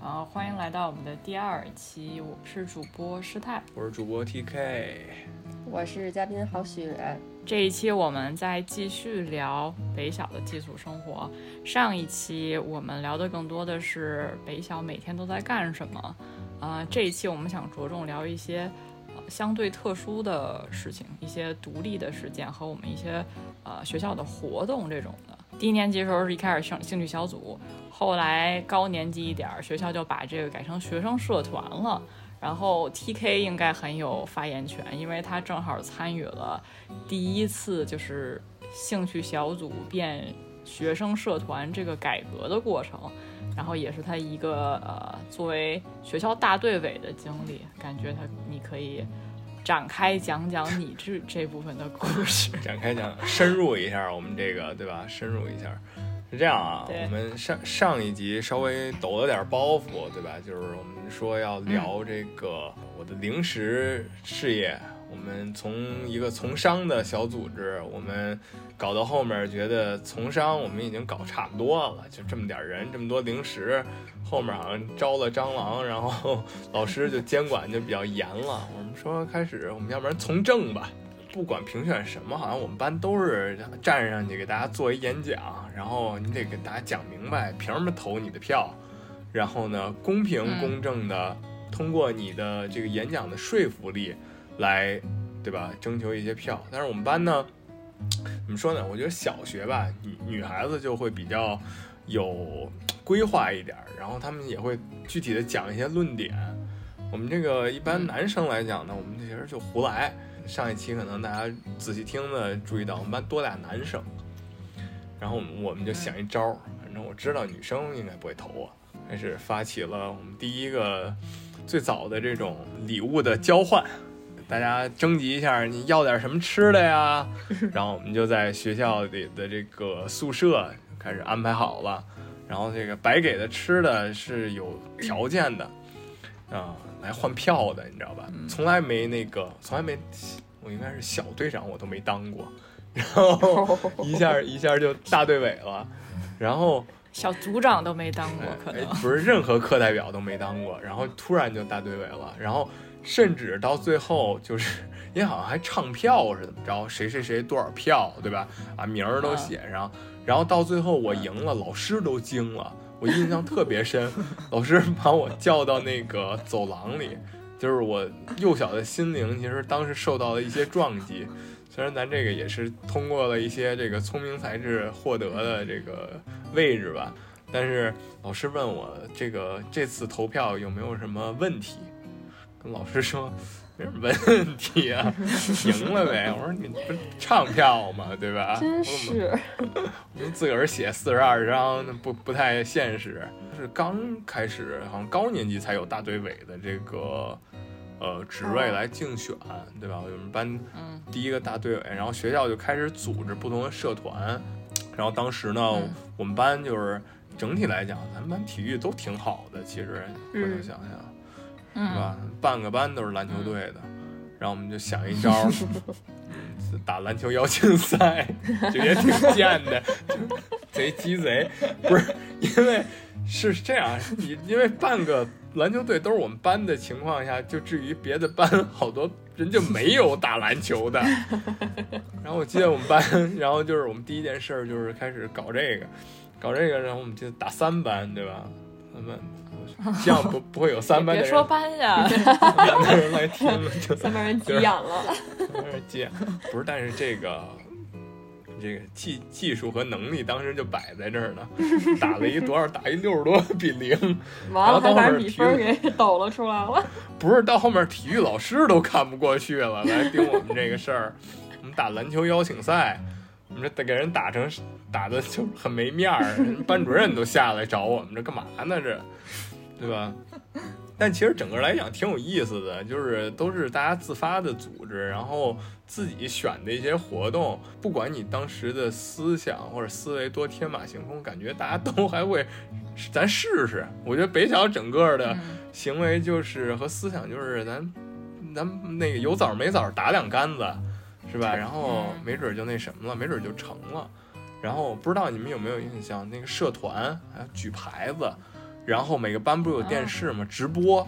好，欢迎来到我们的第二期，我是主播师太。我是主播 TK，我是嘉宾郝雪，这一期我们再继续聊北小的寄宿生活。上一期我们聊的更多的是北小每天都在干什么，呃，这一期我们想着重聊一些呃相对特殊的事情，一些独立的事件和我们一些呃学校的活动这种的。低年级时候是一开始兴兴趣小组，后来高年级一点儿，学校就把这个改成学生社团了。然后 T K 应该很有发言权，因为他正好参与了第一次就是兴趣小组变学生社团这个改革的过程，然后也是他一个呃作为学校大队委的经历，感觉他你可以展开讲讲你这这部分的故事。展开讲，深入一下我们这个，对吧？深入一下，是这样啊。我们上上一集稍微抖了点包袱，对吧？就是我们说要聊这个我的零食事业。我们从一个从商的小组织，我们搞到后面觉得从商我们已经搞差不多了，就这么点人，这么多零食，后面好像招了蟑螂，然后老师就监管就比较严了。我们说开始，我们要不然从政吧。不管评选什么，好像我们班都是站上去给大家做一演讲，然后你得给大家讲明白，凭什么投你的票，然后呢，公平嗯公正的通过你的这个演讲的说服力来，对吧？征求一些票。但是我们班呢，怎么说呢？我觉得小学吧，女女孩子就会比较有规划一点，然后他们也会具体的讲一些论点。我们这个一般男生来讲呢，我们其实就胡来。上一期可能大家仔细听的注意到，我们班多俩男生，然后我们我们就想一招儿，反正我知道女生应该不会投我，开始发起了我们第一个最早的这种礼物的交换，大家征集一下你要点什么吃的呀，然后我们就在学校里的这个宿舍开始安排好了，然后这个白给的吃的是有条件的，啊、来换票的，你知道吧？从来没那个，从来没，我应该是小队长，我都没当过，然后一下 一下就大队委了，然后小组长都没当过，可哎能。不是任何课代表都没当过，然后突然就大队委了，然后甚至到最后就是，因为好像还唱票是怎么着，谁谁谁多少票，对吧？啊，名儿都写上，然后到最后我赢了，老师都惊了，我印象特别深，老师把我叫到那个走廊里，就是我幼小的心灵其实当时受到了一些撞击。虽然咱这个也是通过了一些这个聪明才智获得的这个位置吧，但是老师问我这个这次投票有没有什么问题，跟老师说没什么问题啊，赢了呗。我说你不是唱票嘛？对吧？真我是我们自个儿写四十二张，那不不太现实。是刚开始，好像高年级才有大队委的这个呃职位来竞选，对吧？我们班嗯第一个大队委，然后学校就开始组织不同的社团，然后当时呢，嗯我们班就是整体来讲，咱们班体育都挺好的，其实回头想想，是嗯，吧？半个班都是篮球队的，然后我们就想一招 打篮球邀请赛，就也挺贱的，就贼鸡贼，不是因为是这样，你因为半个篮球队都是我们班的情况下，就至于别的班好多人就没有打篮球的。然后我记得我们班，然后就是我们第一件事儿就是开始搞这个，搞这个，然后我们就打三班，对吧？三班，希望不不会有三班的人别说班呀，两个人来听，就三班人急眼了，有点贱。不是，但是这个这个技技术和能力当时就摆在这儿呢，打了一多少？打一六十多比零，完了还把然后到后面米分给抖了出来了。不是到后面体育老师都看不过去了，来盯我们这个事儿。我们打篮球邀请赛，我们这得给人打成打的就很没面儿，人班主任都下来找我们，这干嘛呢？这，对吧？但其实整个来讲挺有意思的，就是都是大家自发的组织，然后自己选的一些活动，不管你当时的思想或者思维多天马行空，感觉大家都还会，咱试试。我觉得北小整个的嗯行为就是和思想就是咱咱那个有枣没枣打两杆子，是是吧？然后嗯没准就那什么了，没准就成了。然后不知道你们有没有印象，那个社团还举牌子，然后每个班不是有电视吗？直播，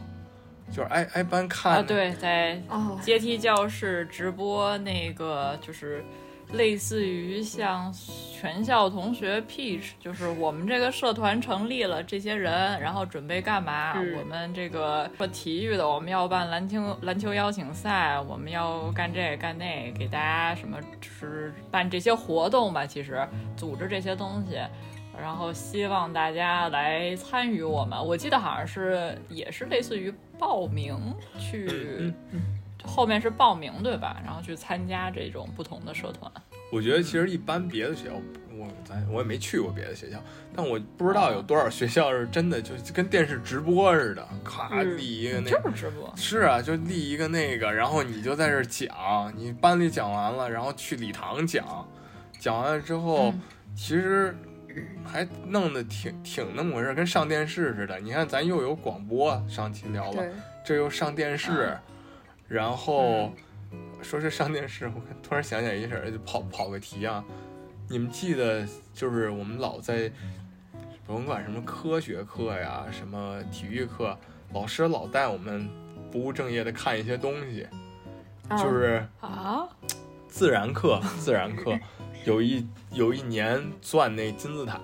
就是挨挨班看。啊，对，在哦，阶梯教室直播那个就是类似于像全校同学 pitch，就是我们这个社团成立了，这些人然后准备干嘛？嗯我们这个说体育的，我们要办篮球篮球邀请赛，我们要干这干那，给大家什么就是办这些活动吧，其实组织这些东西。然后希望大家来参与我们，我记得好像是也是类似于报名去嗯后面是报名对吧？然后去参加这种不同的社团。我觉得其实一般别的学校，我咱我也没去过别的学校，但我不知道有多少学校是真的就跟电视直播似的，咔嗯立一个那就是直播，是啊，就立一个那个，然后你就在这儿讲，你班里讲完了，然后去礼堂讲，讲完了之后，嗯。其实还弄得挺挺那么回事，跟上电视似的。你看，咱又有广播，上期聊了，这又上电视，嗯然后、说是上电视，我突然想起来一事儿，就跑跑个题啊。你们记得就是我们老在甭管什么科学课呀，什么体育课，老师老带我们不务正业的看一些东西，啊就是啊，自然课，自然课有一有一年钻那金字塔，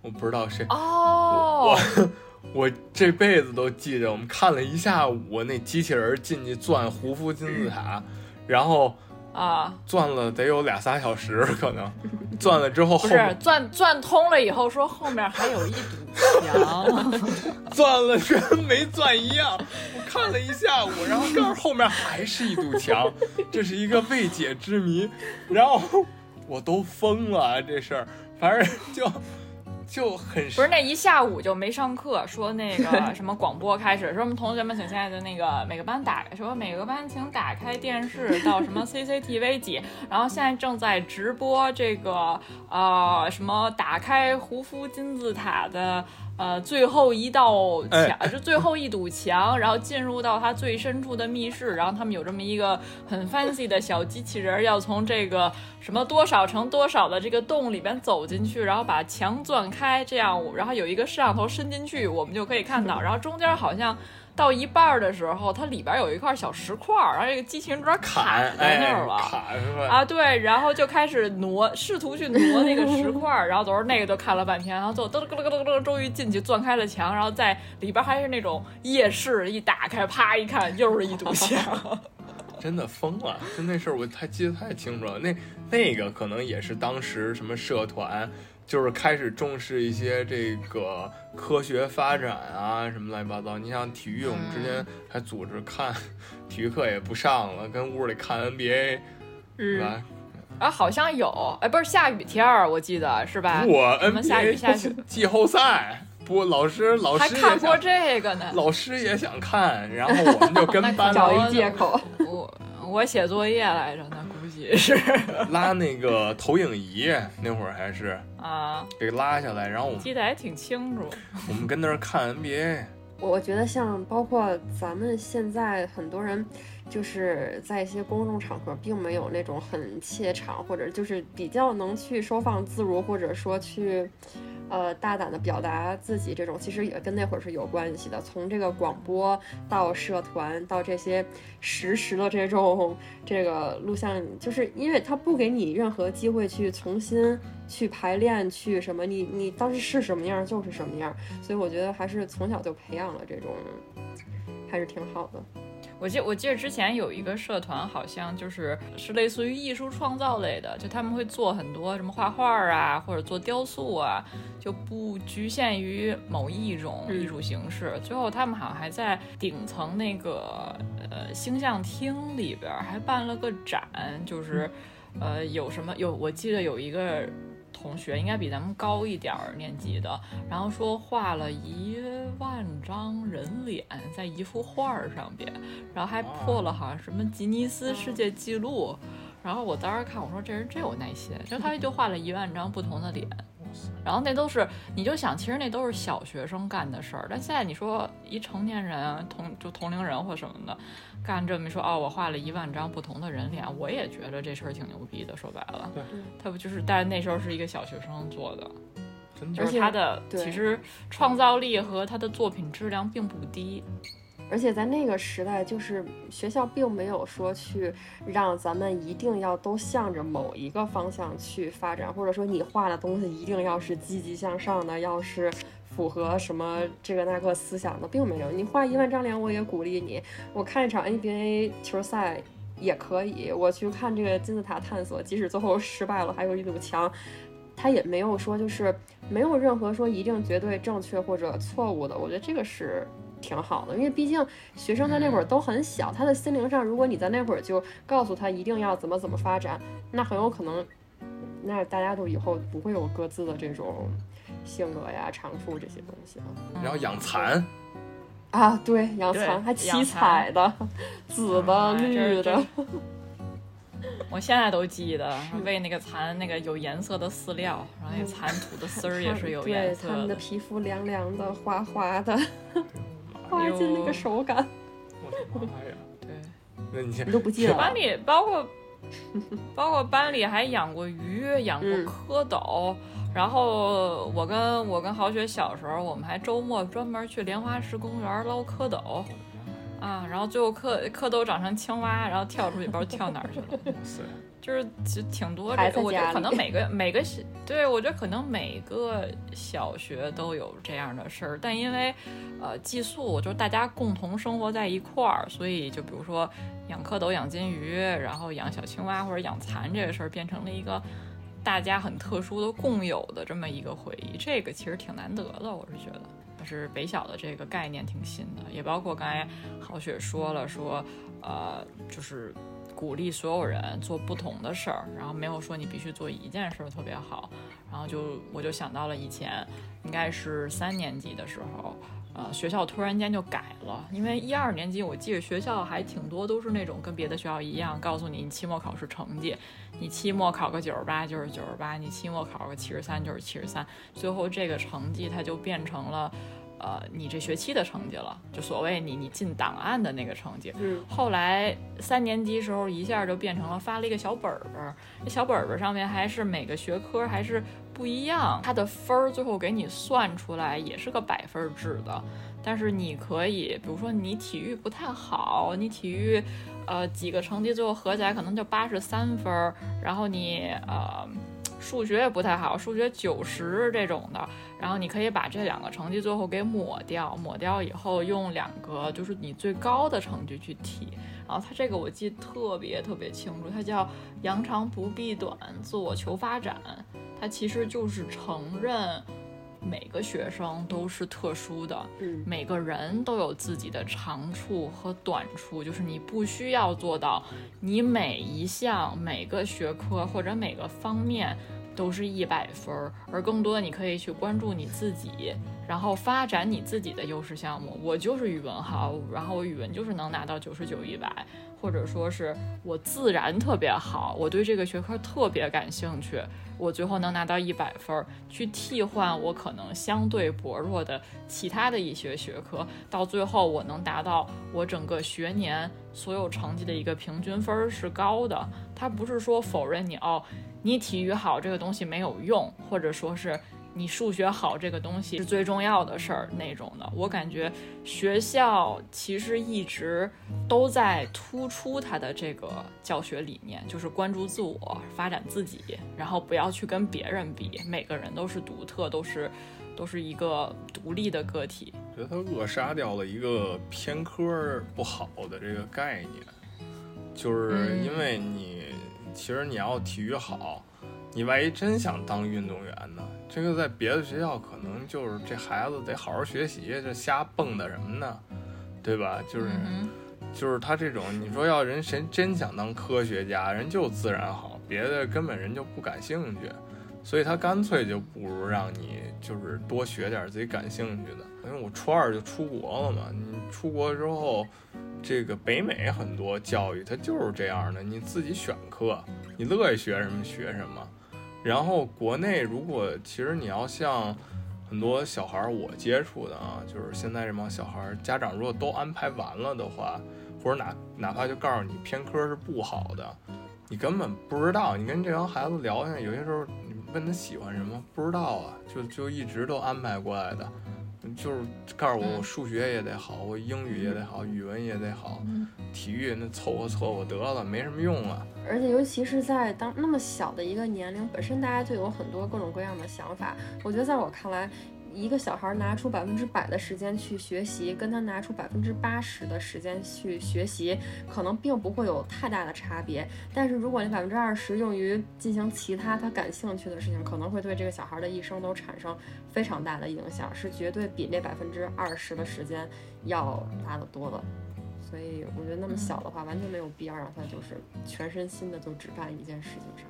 我不知道谁，哦，我这辈子都记着，我们看了一下午那机器人进去钻胡夫金字塔，然后啊，钻了得有俩仨小时，可能 钻了之后后不是钻钻通了以后说后面还有一堵墙，钻了跟没钻一样。我看了一下午，然后告诉后面还是一堵墙，这是一个未解之谜。然后我都疯了，这事儿，反正就就很不是那一下午就没上课，说那个 什么广播开始，说我们同学们请现在的那个每个班打，说每个班请打开电视到什么 CCTV 几，然后现在正在直播这个呃什么打开胡夫金字塔的。呃，最后一道墙，哎。就最后一堵墙，然后进入到它最深处的密室，然后他们有这么一个很 fancy 的小机器人儿，要从这个什么多少乘多少的这个洞里边走进去，然后把墙钻开，这样，然后有一个摄像头伸进去，我们就可以看到，然后中间好像到一半儿的时候，它里边有一块小石块儿，然后这个机器人有点砍卡在那儿了。哎、砍是吧？啊，对，然后就开始挪，试图去挪那个石块儿，然后都是那个就看了半天，然后最后噔噔噔噔噔，终于进去钻开了墙，然后在里边还是那种夜视，一打开，啪一看，又是一堵墙。真的疯了，就那事儿我太记得太清楚了。那那个可能也是当时什么社团，就是开始重视一些这个科学发展啊，什么乱七八糟。你像体育，我们之前还组织看体育课也不上了，跟屋里看 NBA，是吧？啊，好像有，哎，不是下雨天儿，我记得是吧？我们下雨下季后赛，不，老师老师还看过，这个呢。老师也想看，然后我们就 跟班找找一借口。我我写作业来着呢，估计是 拉那个投影仪，那会儿还是啊，给拉下来，然后我们记得还挺清楚。我们跟那儿看 NBA。我觉得像包括咱们现在很多人，就是在一些公众场合，并没有那种很怯场，或者就是比较能去收放自如，或者说去，呃，大胆的表达自己，这种其实也跟那会儿是有关系的。从这个广播到社团到这些实时的这种这个录像，就是因为它不给你任何机会去重新去排练，去什么，你你当时是什么样就是什么样。所以我觉得还是从小就培养了这种，还是挺好的。我记我记得之前有一个社团，好像就是是类似于艺术创造类的，就他们会做很多什么画画啊，或者做雕塑啊，就不局限于某一种艺术形式。最后他们好像还在顶层那个呃星象厅里边儿还办了个展，就是呃有什么有我记得有一个。同学应该比咱们高一点儿年级的，然后说画了一万张人脸在一幅画儿上边，然后还破了好像什么吉尼斯世界纪录。然后我当时看，我说这人真有耐心，就他就画了一万张不同的脸，然后那都是，你就想，其实那都是小学生干的事儿。但现在你说一成年人同就同龄人或什么的，干这么说，哦，我画了一万张不同的人脸，我也觉得这事儿挺牛逼的。说白了，对，他不就是，但那时候是一个小学生做的，真的，就是他的其实创造力和他的作品质量并不低。而且在那个时代，就是学校并没有说去让咱们一定要都向着某一个方向去发展，或者说你画的东西一定要是积极向上的，要是符合什么这个那个思想的，并没有。你画一万张脸，我也鼓励你。我看一场 NBA 球赛也可以，我去看这个金字塔探索，即使最后失败了，还有一堵墙，他也没有说就是没有任何说一定绝对正确或者错误的。我觉得这个是。挺好的，因为毕竟学生在那会儿都很小，他的心灵上，如果你在那会儿就告诉他一定要怎么怎么发展，那很有可能，那大家都以后不会有各自的这种性格呀、长处这些东西了。然后养蚕啊，对，养蚕还七彩的，紫的、绿的。我现在都记得喂那个蚕那个有颜色的饲料，然后那蚕吐的丝儿也是有颜色的。对，它们的皮肤凉凉的、滑滑的。花进那个手感，我的妈呀！对，那你你都不记得？班里包括 包括班里还养过鱼，养过蝌蚪。然后我跟我跟郝雪小时候，我们还周末专门去莲花池公园捞蝌蚪啊。然后最后蝌蝌蚪长成青蛙，然后跳出去，不知道跳哪儿去了。就是其实挺多这个，我觉得可能每个每个小，对我觉得可能每个小学都有这样的事儿，但因为，呃，寄宿就是大家共同生活在一块儿，所以就比如说养蝌蚪、养金鱼，然后养小青蛙或者养蚕这个事儿，变成了一个大家很特殊的共有的这么一个回忆，这个其实挺难得的，我是觉得。但是北小的这个概念挺新的，也包括刚才郝雪说了，说呃，就是。鼓励所有人做不同的事儿，然后没有说你必须做一件事儿特别好，然后就我就想到了以前应该是三年级的时候，呃，学校突然间就改了，因为一二年级我记得学校还挺多都是那种跟别的学校一样，告诉你你期末考试成绩，你期末考个九十八就是九十八，你期末考个七十三就是七十三，最后这个成绩它就变成了。呃，你这学期的成绩了，就所谓你你进档案的那个成绩。嗯。后来三年级时候一下就变成了发了一个小本本儿，那小本本上面还是每个学科还是不一样，它的分儿最后给你算出来也是个百分制的。但是你可以，比如说你体育不太好，你体育呃几个成绩最后合起来可能就八十三分儿，然后你呃。数学也不太好，数学九十这种的，然后你可以把这两个成绩最后给抹掉，抹掉以后用两个就是你最高的成绩去提。然后它这个我记得特别特别清楚，它叫“扬长不避短，自我求发展”。它其实就是承认每个学生都是特殊的，每个人都有自己的长处和短处，就是你不需要做到你每一项每个学科或者每个方面。都是一百分儿，而更多的你可以去关注你自己，然后发展你自己的优势项目。我就是语文好，然后我语文就是能拿到九十九一百，或者说是我自然特别好，我对这个学科特别感兴趣，我最后能拿到一百分儿，去替换我可能相对薄弱的其他的一些学科，到最后我能达到我整个学年所有成绩的一个平均分是高的。它不是说否认你哦。你体育好这个东西没有用，或者说是你数学好这个东西是最重要的事儿那种的。我感觉学校其实一直都在突出它的这个教学理念，就是关注自我，发展自己，然后不要去跟别人比。每个人都是独特，都是都是一个独立的个体。觉得它扼杀掉了一个偏科不好的这个概念，就是因为你。其实你要体育好，你万一真想当运动员呢？这个在别的学校可能就是这孩子得好好学习，这瞎蹦跶什么呢？对吧？就是就是他这种，你说要人谁真想当科学家，人就自然好，别的根本人就不感兴趣，所以他干脆就不如让你就是多学点自己感兴趣的。因为我初二就出国了嘛，你出国之后。这个北美很多教育它就是这样的，你自己选课，你乐意学什么学什么。然后国内如果其实你要像很多小孩儿，我接触的啊，就是现在这帮小孩儿，家长如果都安排完了的话，或者哪哪怕就告诉你偏科是不好的，你根本不知道。你跟这帮孩子聊下，有些时候你问他喜欢什么，不知道啊，就就一直都安排过来的。就是告诉我，我数学也得好，我英语也得好，语文也得好，体育那凑合凑合得了，没什么用啊。而且尤其是在当那么小的一个年龄，本身大家就有很多各种各样的想法。我觉得在我看来。一个小孩拿出百分之百的时间去学习，跟他拿出百分之八十的时间去学习，可能并不会有太大的差别。但是如果你百分之二十用于进行其他他感兴趣的事情，可能会对这个小孩的一生都产生非常大的影响，是绝对比那百分之二十的时间要大得多的。所以我觉得那么小的话，完全没有必要让他就是全身心的就只干一件事情上。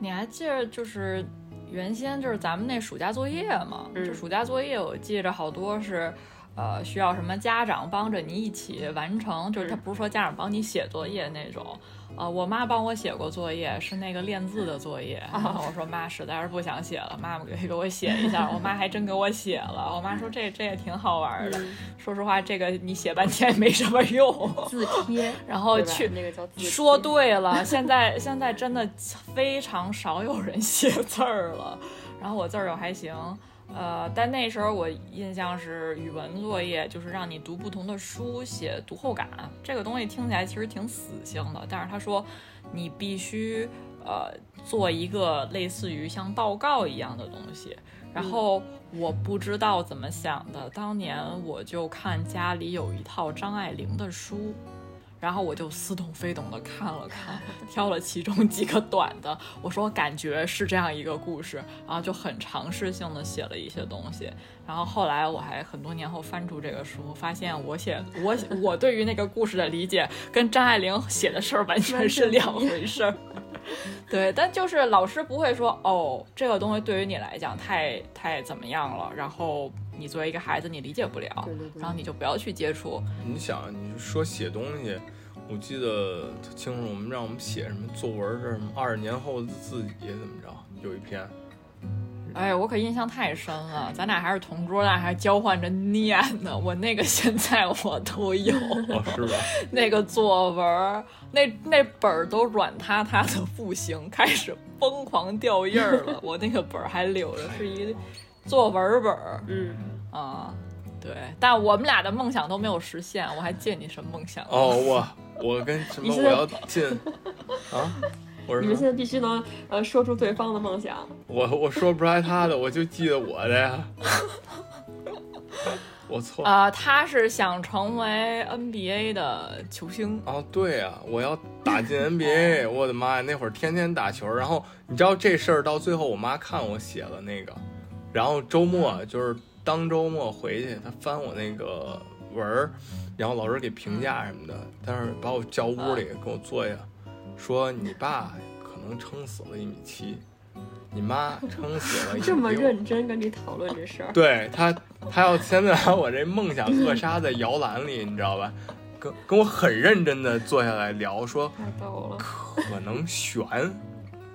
你还记得就是？原先就是咱们那暑假作业嘛，就暑假作业，我记着好多是，呃，需要什么家长帮着你一起完成，就是他不是说家长帮你写作业那种。呃，我妈帮我写过作业，是那个练字的作业。然后我说妈，实在是不想写了，妈妈给给我写一下。我妈还真给我写了。我妈说这这也挺好玩的。说实话，这个你写半天也没什么用。字帖，然后去那个叫说对了，现在现在真的非常少有人写字儿了。然后我字儿又还行。呃，但那时候我印象是语文作业，就是让你读不同的书，写读后感。这个东西听起来其实挺死性的，但是他说你必须呃做一个类似于像报告一样的东西。然后我不知道怎么想的，当年我就看家里有一套张爱玲的书。然后我就似懂非懂的看了看，挑了其中几个短的，我说感觉是这样一个故事，然后就很尝试性的写了一些东西。然后后来我还很多年后翻出这个书，发现我写我我对于那个故事的理解跟张爱玲写的事儿完全是两回事儿。对，但就是老师不会说哦，这个东西对于你来讲太太怎么样了，然后。你作为一个孩子，你理解不了，然后你就不要去接触。你想，你说写东西，我记得特清楚，我们让我们写什么作文是什么二十年后的自己怎么着？有一篇，哎呀，我可印象太深了。咱俩还是同桌，咱还交换着念呢。我那个现在我都有，是吧？那个作文，那那本儿都软塌塌的不行，开始疯狂掉印儿了。我那个本儿还留着，是一。作文本儿，嗯啊，对，但我们俩的梦想都没有实现。我还借你什么梦想？哦，我我跟什么？我要进啊！我你们现在必须能呃说出对方的梦想。我我说不出来他的，我就记得我的呀。我错啊！他是想成为 NBA 的球星哦，对呀，我要打进 NBA！我的妈呀，那会儿天天打球，然后你知道这事儿到最后，我妈看我写了那个。然后周末就是当周末回去，她翻我那个文儿，然后老师给评价什么的，但是把我叫屋里跟我坐下，说你爸可能撑死了一米七，你妈撑死了 这么认真跟你讨论这事儿，对他，他要现在把我这梦想扼杀在摇篮里，你知道吧？跟跟我很认真的坐下来聊，说可能悬。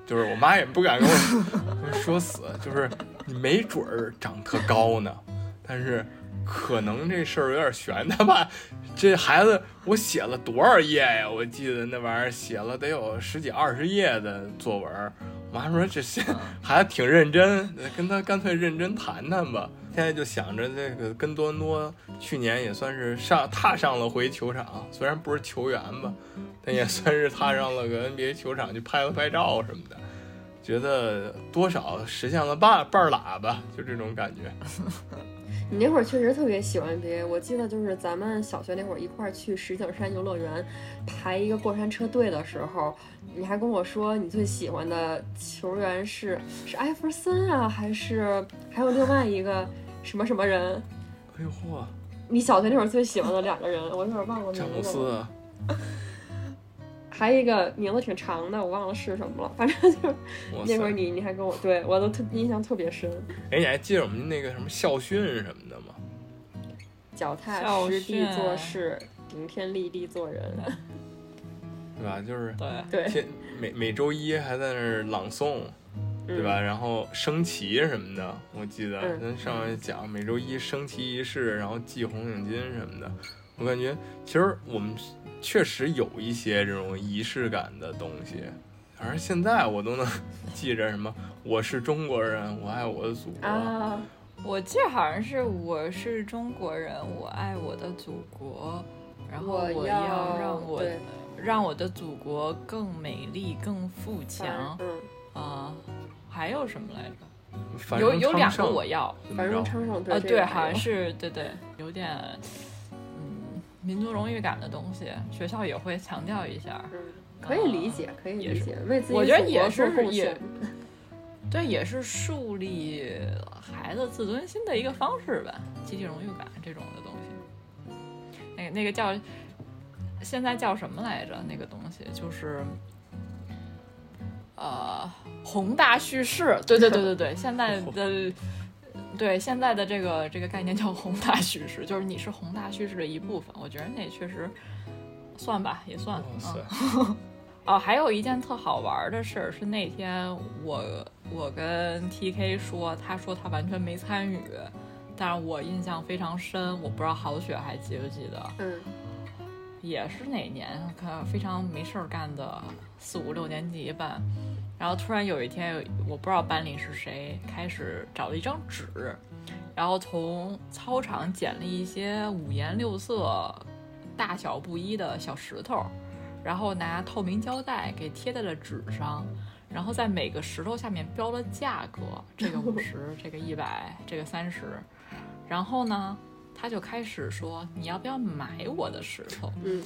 就是我妈也不敢跟我 说死，就是你没准儿长特高呢，但是可能这事儿有点悬。他 爸这孩子我写了多少页呀？我记得那玩意儿写了得有十几二十页的作文。我妈说这些 孩子挺认真，跟他干脆认真谈谈吧。现在就想着这个跟多伦多去年也算是上踏上了回球场，虽然不是球员吧。但也算是踏上了个 NBA 球场，去拍了拍照什么的，觉得多少实现了半半喇叭，就这种感觉。你那会儿确实特别喜欢 NBA，我记得就是咱们小学那会儿一块儿去石景山游乐园排一个过山车队的时候，你还跟我说你最喜欢的球员是是艾弗森啊，还是还有另外一个什么什么人？哎呦嚯！你小学那会儿最喜欢的两个人，我有点忘了名字。詹姆斯。还有一个名字挺长的，我忘了是什么了。反正就是那会儿你你还跟我对我都特印象特别深。哎，你还记得我们那个什么校训什么的吗？脚踏实地做事，顶天立地做人，对吧？就是对对。每每周一还在那儿朗诵，对吧？然后升旗什么的，我记得嗯咱上回讲每周一升旗仪式，然后系红领巾什么的，我感觉其实我们确实有一些这种仪式感的东西。反正现在我都能记着什么，我是中国人，我爱我的祖国。啊，我记得好像是我是中国人，我爱我的祖国，然后我要让我对让我的祖国更美丽、更富强嗯，啊、还有什么来着？繁荣有有两个我要，怎么着？繁荣昌盛，对呃，对，好像是对对，有点嗯民族荣誉感的东西，学校也会强调一下。嗯，可以理解，可以理解，为自己我觉得也是也。对，也是树立孩子自尊心的一个方式吧，集体荣誉感这种的东西。那个那个叫现在叫什么来着？那个东西就是呃宏大叙事。对对对对对，现在的对现在的这个这个概念叫宏大叙事，就是你是宏大叙事的一部分。我觉得那也确实算吧，也算。哇嗯塞，哦，还有一件特好玩的事儿是那天我我跟 T K 说，他说他完全没参与，但是我印象非常深，我不知道郝雪还记不记得，嗯也是哪年，看非常没事儿干的四五六年级吧，然后突然有一天，我不知道班里是谁开始找了一张纸，然后从操场捡了一些五颜六色、大小不一的小石头，然后拿透明胶带给贴在了纸上，然后在每个石头下面标了价格，这个五十，这个一百，这个三十，然后呢，他就开始说你要不要买我的石头？嗯，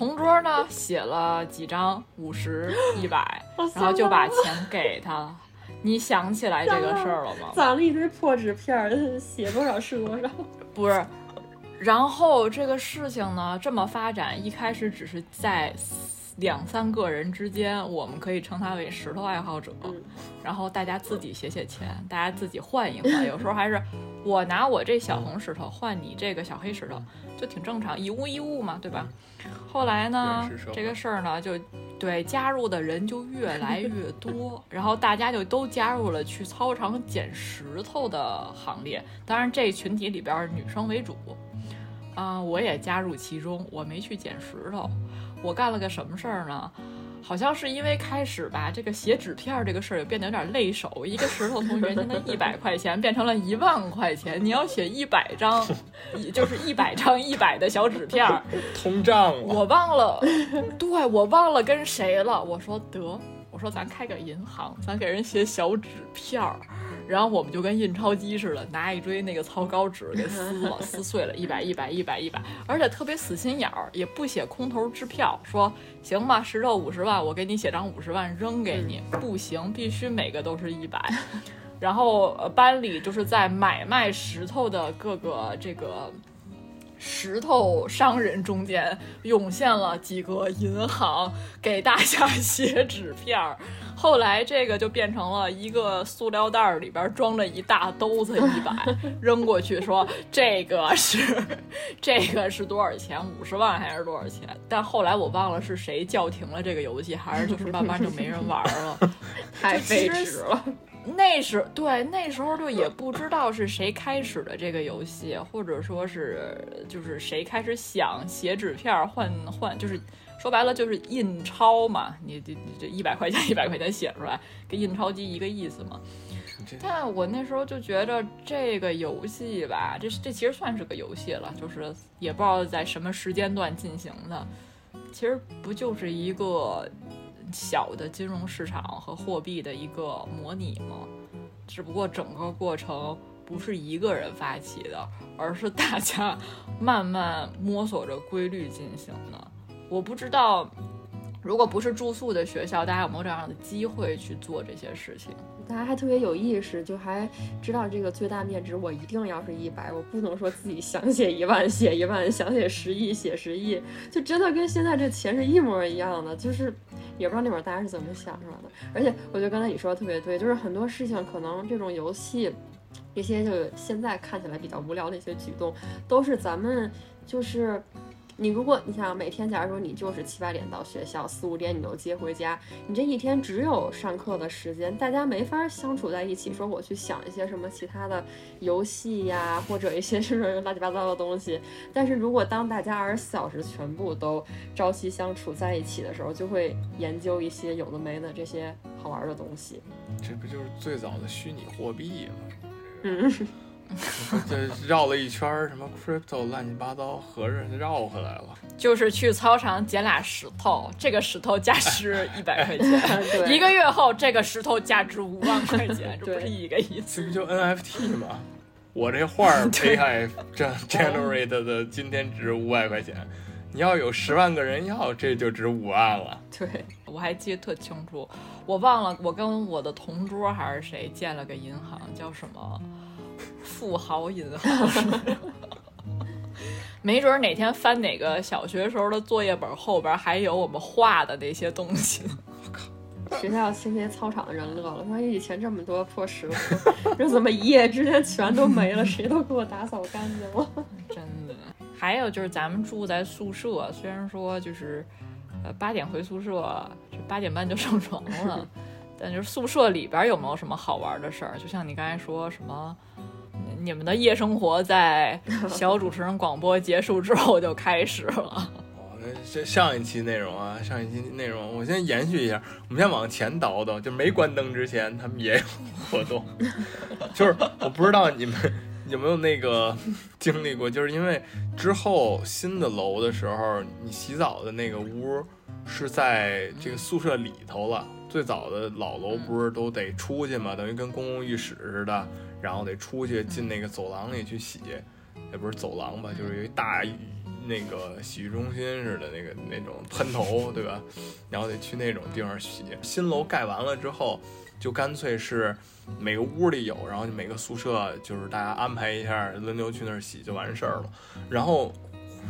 同桌呢写了几张五十、一百，好然后就把钱给他了。你想起来这个事儿了吗？攒了一堆破纸片儿，写多少是多少。不是。然后这个事情呢，这么发展，一开始只是在两三个人之间，我们可以称他为石头爱好者。嗯然后大家自己写写钱，大家自己换一换，有时候还是我拿我这小红石头换你这个小黑石头，就挺正常，一物一物嘛，对吧？后来呢这个事儿呢，就对加入的人就越来越多，然后大家就都加入了去操场捡石头的行列。当然，这群体里边儿女生为主，啊、我也加入其中，我没去捡石头，我干了个什么事儿呢？好像是因为开始吧，这个写纸片儿这个事儿也变得有点累手，一个石头从原先的一百块钱变成了一万块钱，你要写一百张，也就是一百张一百的小纸片儿，通胀了。我忘了，对我忘了跟谁了。我说得，我说咱开个银行，咱给人写小纸片儿，然后我们就跟印钞机似的，拿一堆那个草稿纸给 撕了，撕碎了，一百一百一百一百，而且特别死心眼儿，也不写空头支票，说行吧，石头五十万，我给你写张五十万扔给你，不行，必须每个都是一百。然后呃班里就是在买卖石头的各个这个石头商人中间涌现了几个银行，给大家 写纸片儿。后来这个就变成了一个塑料袋儿里边装着一大兜子一百，扔过去说这个是这个是多少钱？五十万还是多少钱？但后来我忘了是谁叫停了这个游戏，还是就是慢慢就没人玩了。太费纸了。那时对那时候就也不知道是谁开始的这个游戏，或者说是就是谁开始想写纸片儿换换，就是说白了就是印钞嘛，你这这一百块钱一百块钱写出来，跟印钞机一个意思嘛。这但我那时候就觉得这个游戏吧，这这其实算是个游戏了，就是也不知道在什么时间段进行的，其实不就是一个小的金融市场和货币的一个模拟吗？只不过整个过程不是一个人发起的，而是大家慢慢摸索着规律进行的。我不知道，如果不是住宿的学校，大家有没有这样的机会去做这些事情？大家还特别有意识，就还知道这个最大面值我一定要是一百，我不能说自己想写一万写一万，想写十亿写十亿，就真的跟现在这钱是一模一样的，就是也不知道那会儿大家是怎么想出来的。而且我觉得刚才你说的特别对，就是很多事情可能这种游戏，一些就现在看起来比较无聊的一些举动，都是咱们就是。你如果你想每天，假如说你就是七八点到学校，四五点你就接回家，你这一天只有上课的时间，大家没法相处在一起，说我去想一些什么其他的游戏呀，或者一些什么乱七八糟的东西。但是如果当大家二十四小时全部都朝夕相处在一起的时候，就会研究一些有的没的这些好玩的东西。这不就是最早的虚拟货币吗？嗯。这 绕了一圈儿，什么 crypto 乱七八糟，合着绕回来了。就是去操场捡俩石头，这个石头价值 一百块钱，一个月后这个石头价值五万块钱，这不是一个意思？这不就 NFT 吗？我这画 AI 这 generate 的今天值五百块钱，你要有十万个人要，这就值五万了。对，我还记得特清楚，我忘了我跟我的同桌还是谁建了个银行，叫什么？富豪银行，没准哪天翻哪个小学时候的作业本，后边还有我们画的那些东西。我靠！学校那些操场的人乐了，说以前这么多破石头，这怎么一夜之间全都没了？谁都给我打扫干净了。真的。还有就是咱们住在宿舍，虽然说就是呃八点回宿舍，这八点半就上床了，但就是宿舍里边有没有什么好玩的事儿？就像你刚才说什么？你们的夜生活在 小主持人广播结束之后就开始了。哦，这上一期内容啊，上一期内容，我先延续一下。我们先往前倒倒，就没关灯之前，他们也有活动。就是我不知道你们有没有那个经历过，就是因为之后新的楼的时候，你洗澡的那个屋是在这个宿舍里头了。最早的老楼不是都得出去嘛，等于跟公共浴室似的。然后得出去进那个走廊里去洗，也不是走廊吧，就是有一大那个洗浴中心似的那个那种喷头，对吧？然后得去那种地方洗。新楼盖完了之后，就干脆是每个屋里有，然后每个宿舍就是大家安排一下，轮流去那儿洗就完事儿了。然后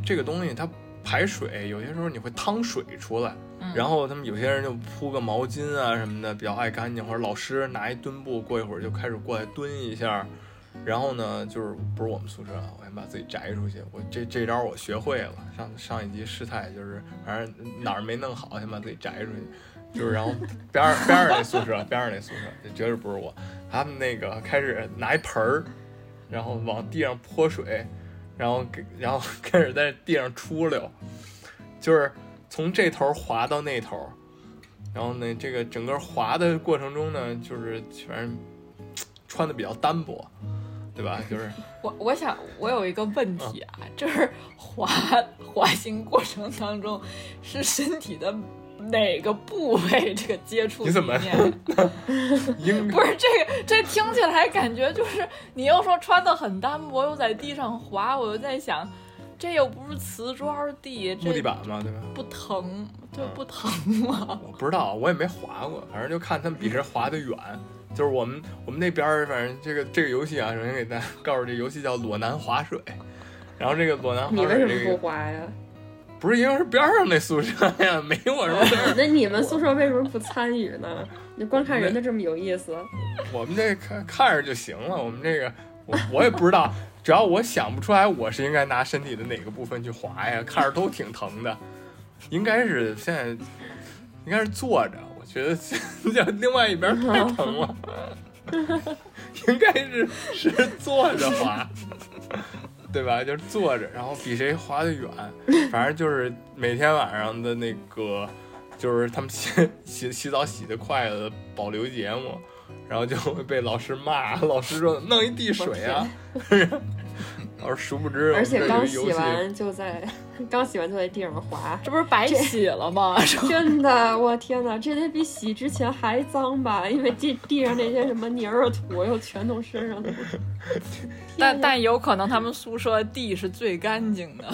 这个东西它排水，有些时候你会淌水出来。然后他们有些人就铺个毛巾啊什么的，比较爱干净，或者老师拿一墩布，过一会儿就开始过来蹲一下。然后呢，就是不是我们宿舍，我先把自己摘出去。我这这招我学会了。上上一集师太就是反正哪儿没弄好，先把自己摘出去。就是然后边上边上那宿舍，边上那宿舍，这绝对不是我。他们那个开始拿一盆儿，然后往地上泼水，然后给然后 开始在地上出溜，就是。从这头滑到那头，然后呢，这个整个滑的过程中呢，就是全穿的比较单薄，对吧？就是我我想我有一个问题啊，就是滑滑行过程当中是身体的哪个部位这个接触你怎么？不是这个，这听起来感觉就是你又说穿的很单薄，又在地上滑，我就在想。这又不是瓷砖地，木地板嘛，对吧？不疼，就不疼吗？我不知道，我也没滑过，反正就看他们比谁滑得远。就是我们我们那边儿，反正这个这个游戏啊，首先给大家告诉，这游戏叫裸男划水。然后这个裸男划水，你为什么不滑呀？不是因为是边上那宿舍呀，没我什么。那你们宿舍为什么不参与呢？你光看人家这么有意思。我们这看看着就行了，我们这个我我也不知道。只要我想不出来，我是应该拿身体的哪个部分去划呀？看着都挺疼的，应该是现在应该是坐着，我觉得像另外一边太疼了，应该是是坐着滑，对吧？就是坐着，然后比谁滑得远，反正就是每天晚上的那个，就是他们洗洗洗澡洗得快的保留节目。然后就会被老师骂，老师说弄一地水啊，老师殊不知，而且刚洗完就在刚洗完就在地上滑，这不是白洗了吗？真的，我天哪，这得比洗之前还脏吧？因为地地上那些什么泥儿土又全从身上了。但但有可能他们宿舍地是最干净的。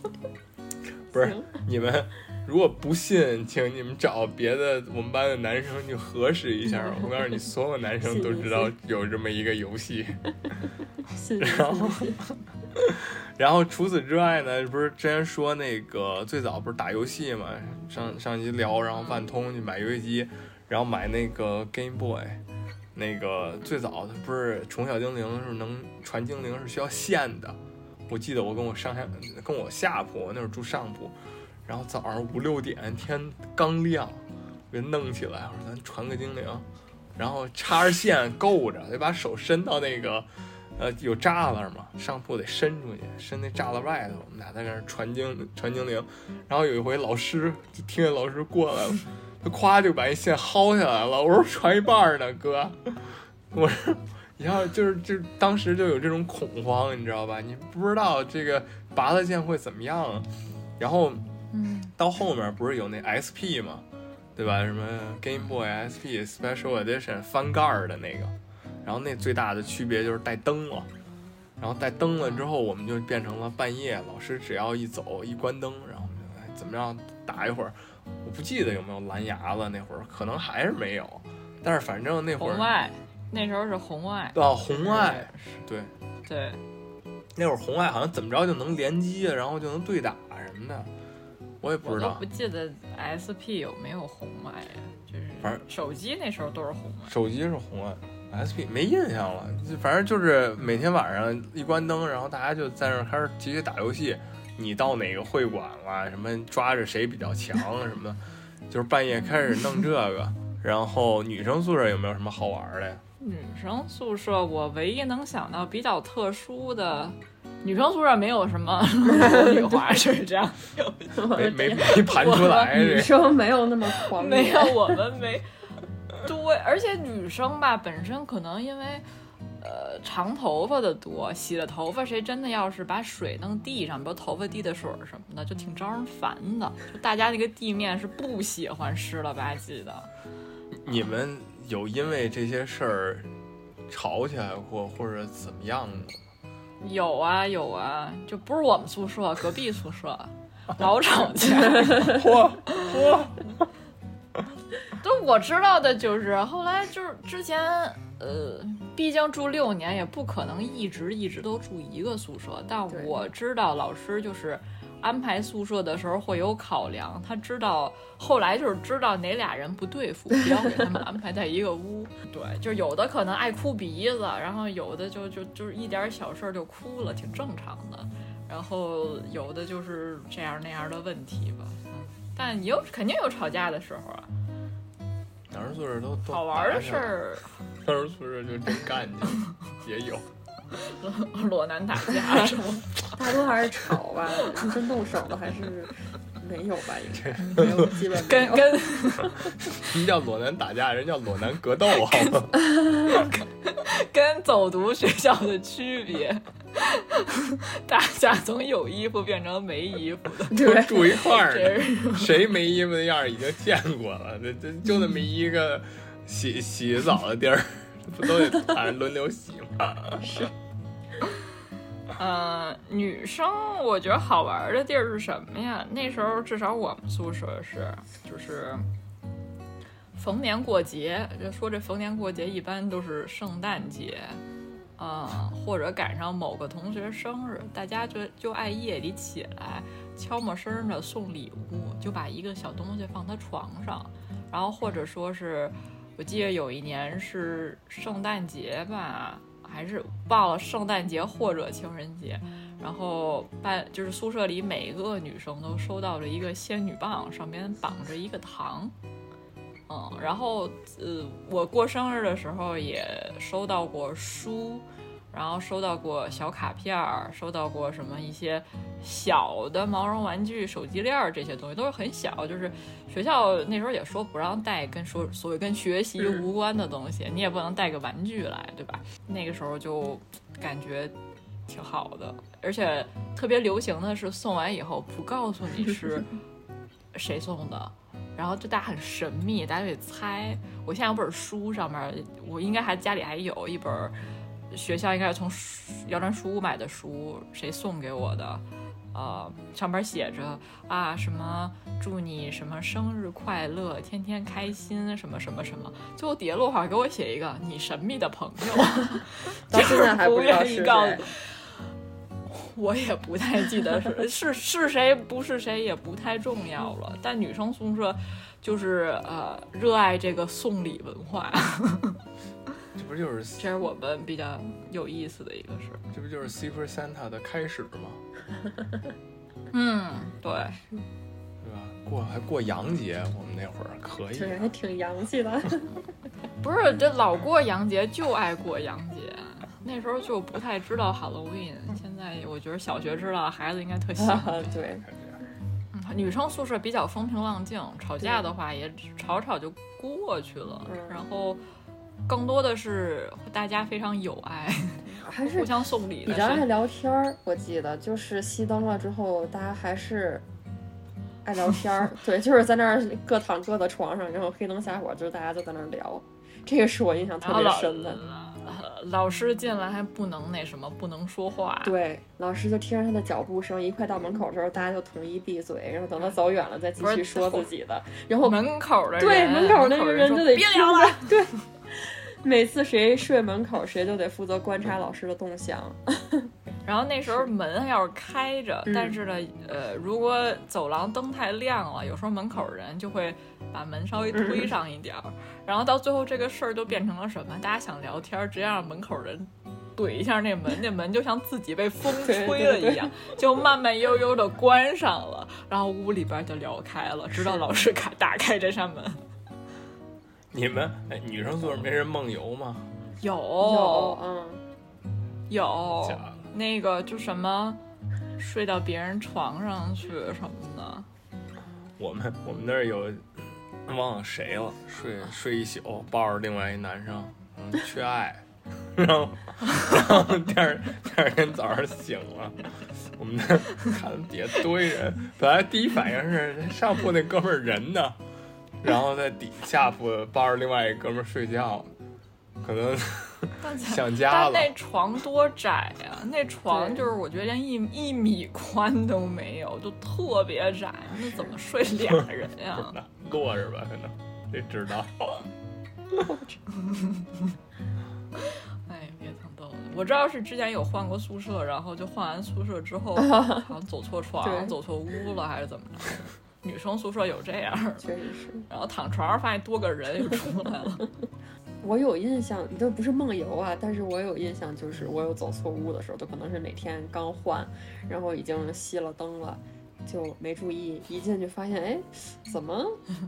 不是你们。如果不信，请你们找别的我们班的男生去核实一下。我告诉你，所有男生都知道有这么一个游戏。然后，然后除此之外呢，不是之前说那个最早不是打游戏嘛？上上集聊，然后万通去买游戏机，然后买那个 Game Boy，那个最早的不是宠小精灵是能传精灵是需要线的。我记得我跟我上下跟我下铺，我那会儿住上铺，然后早上五六点天刚亮，给弄起来，我说咱传个精灵，然后插着线够着，得把手伸到那个呃有栅栏嘛，上铺得伸出去，伸那栅栏外头，我们俩在那儿传精传精灵，然后有一回老师就听见老师过来了，他咵就把那线薅下来了，我说传一半呢，哥，我说。你要就是就当时就有这种恐慌，你知道吧？你不知道这个拔了线会怎么样，然后，嗯，到后面不是有那 SP 吗？对吧？什么 Game Boy SP Special Edition 翻盖儿的那个，然后那最大的区别就是带灯了，然后带灯了之后，我们就变成了半夜，老师只要一走一关灯，然后我们就哎怎么样打一会儿，我不记得有没有蓝牙了，那会儿可能还是没有，但是反正那会儿红外。那时候是红外啊，红外，对对，那会儿红外好像怎么着就能联机，然后就能对打什么的，我也不知道。不记得 SP 有没有红外呀？就是反正手机那时候都是红外，手机是红外，SP 没印象了。反正就是每天晚上一关灯，然后大家就在那开始集体打游戏。你到哪个会馆了？什么抓着谁比较强什么的，就是半夜开始弄这个。然后女生宿舍有没有什么好玩的呀？女生宿舍，我唯一能想到比较特殊的，女生宿舍没有什么 女话是这样，没没没盘出来。女生没有那么狂，没有我们没。对，而且女生吧，本身可能因为呃长头发的多，洗了头发，谁真的要是把水弄地上，比如头发滴的水什么的，就挺招人烦的。就大家那个地面是不喜欢湿了吧唧的。你们。有因为这些事儿吵起来过或者怎么样的吗？有啊有啊，就不是我们宿舍，隔壁宿舍老吵架。嚯嚯！都我知道的就是，后来就是之前呃，毕竟住六年，也不可能一直一直都住一个宿舍。但我知道老师就是。安排宿舍的时候会有考量，他知道后来就是知道哪俩人不对付，不要给他们安排在一个屋。对，就有的可能爱哭鼻子，然后有的就就就是一点小事就哭了，挺正常的。然后有的就是这样那样的问题吧，嗯，但有肯定有吵架的时候啊。男生宿舍都好玩的事儿，男生宿舍就真干净，也有。裸男打架 是吗？大多还是吵吧，真动手的还是没有吧？应该没有，基本跟跟 什么叫裸男打架？人叫裸男格斗，好吗？跟走读学校的区别，大家从有衣服变成没衣服的，住一块儿，谁没衣服的样已经见过了。这这就那么一个洗洗澡的地儿。不都得俩人轮流洗吗？是。嗯，女生我觉得好玩的地儿是什么呀？那时候至少我们宿舍是，就是逢年过节，就说这逢年过节一般都是圣诞节，啊，或者赶上某个同学生日，大家就就爱夜里起来悄没声的送礼物，就把一个小东西放他床上，然后或者说是。我记得有一年是圣诞节吧，还是忘了圣诞节或者情人节，然后办就是宿舍里每一个女生都收到了一个仙女棒，上面绑着一个糖，嗯，然后呃我过生日的时候也收到过书。然后收到过小卡片儿，收到过什么一些小的毛绒玩具、手机链儿这些东西，都是很小。就是学校那时候也说不让带跟说所谓跟学习无关的东西，你也不能带个玩具来，对吧？那个时候就感觉挺好的，而且特别流行的是送完以后不告诉你是 谁送的，然后就大家很神秘，大家得猜。我现在有本书，上面我应该还家里还有一本。学校应该是从摇篮书屋买的书，谁送给我的？呃，上边写着啊，什么祝你什么生日快乐，天天开心，什么什么什么。最后底下落款给我写一个你神秘的朋友，到现在还不愿意告诉。我也不太记得是是是谁，不是谁也不太重要了。但女生宿舍就是呃，热爱这个送礼文化。这不就是这是我们比较有意思的一个事儿。这不就是 Super Santa 的开始吗？嗯，对，对吧？过还过洋节，我们那会儿可以、对，还啊。挺洋气的。不是这老过洋节就爱过洋节，那时候就不太知道 Halloween。现在我觉得小学知道，孩子应该特喜欢。对，嗯女生宿舍比较风平浪静，吵架的话也吵吵就过去了，嗯然后更多的是大家非常友爱，还是互相送礼比。较爱聊天儿。我记得就是熄灯了之后，大家还是爱聊天儿。对，就是在那儿各躺各的床上，然后黑灯瞎火，就是大家就在那儿聊。这个是我印象特别深的。呃老师进来还不能那什么，不能说话。对，老师就听着他的脚步声，一快到门口的时候，大家就统一闭嘴，然后等他走远了再继续说自己的。然后门口的人，对门口那个人就得别聊了。对，每次谁睡门口，谁都得负责观察老师的动向。然后那时候门要是开着，嗯但是呢，呃，如果走廊灯太亮了，有时候门口人就会把门稍微推上一点儿，然后到最后这个事儿就变成了什么？大家想聊天，直接让门口人怼一下那门，那门就像自己被风 吹了一样，就慢慢悠悠的关上了，然后屋里边就聊开了，直到老师开打开这扇门。你们哎，女生宿舍没人梦游吗？有。有，嗯，有。那个就什么睡到别人床上去什么的。我们我们那儿有忘了谁了，睡睡一宿，抱着另外一男生，嗯，缺爱，然后然后第二第二天早上醒了，我们那儿 看底下堆人，本来第一反应是上铺那哥们儿人呢，然后在底下铺抱着另外一哥们睡觉，可能 想家了。但那床多窄呀、那床就是我觉得连一一米宽都没有，就特别窄，那怎么睡俩人呀、不知道落着吧，可能得知道？哎，别挺逗的。我知道是之前有换过宿舍，然后就换完宿舍之后，好像走错床、走错屋了，还是怎么着？女生宿舍有这样，确实是。然后躺床上发现多个人又出来了。我有印象，都不是梦游啊，但是我有印象，就是我有走错屋的时候，就可能是哪天刚换，然后已经熄了灯了，就没注意，一进去发现，哎，怎么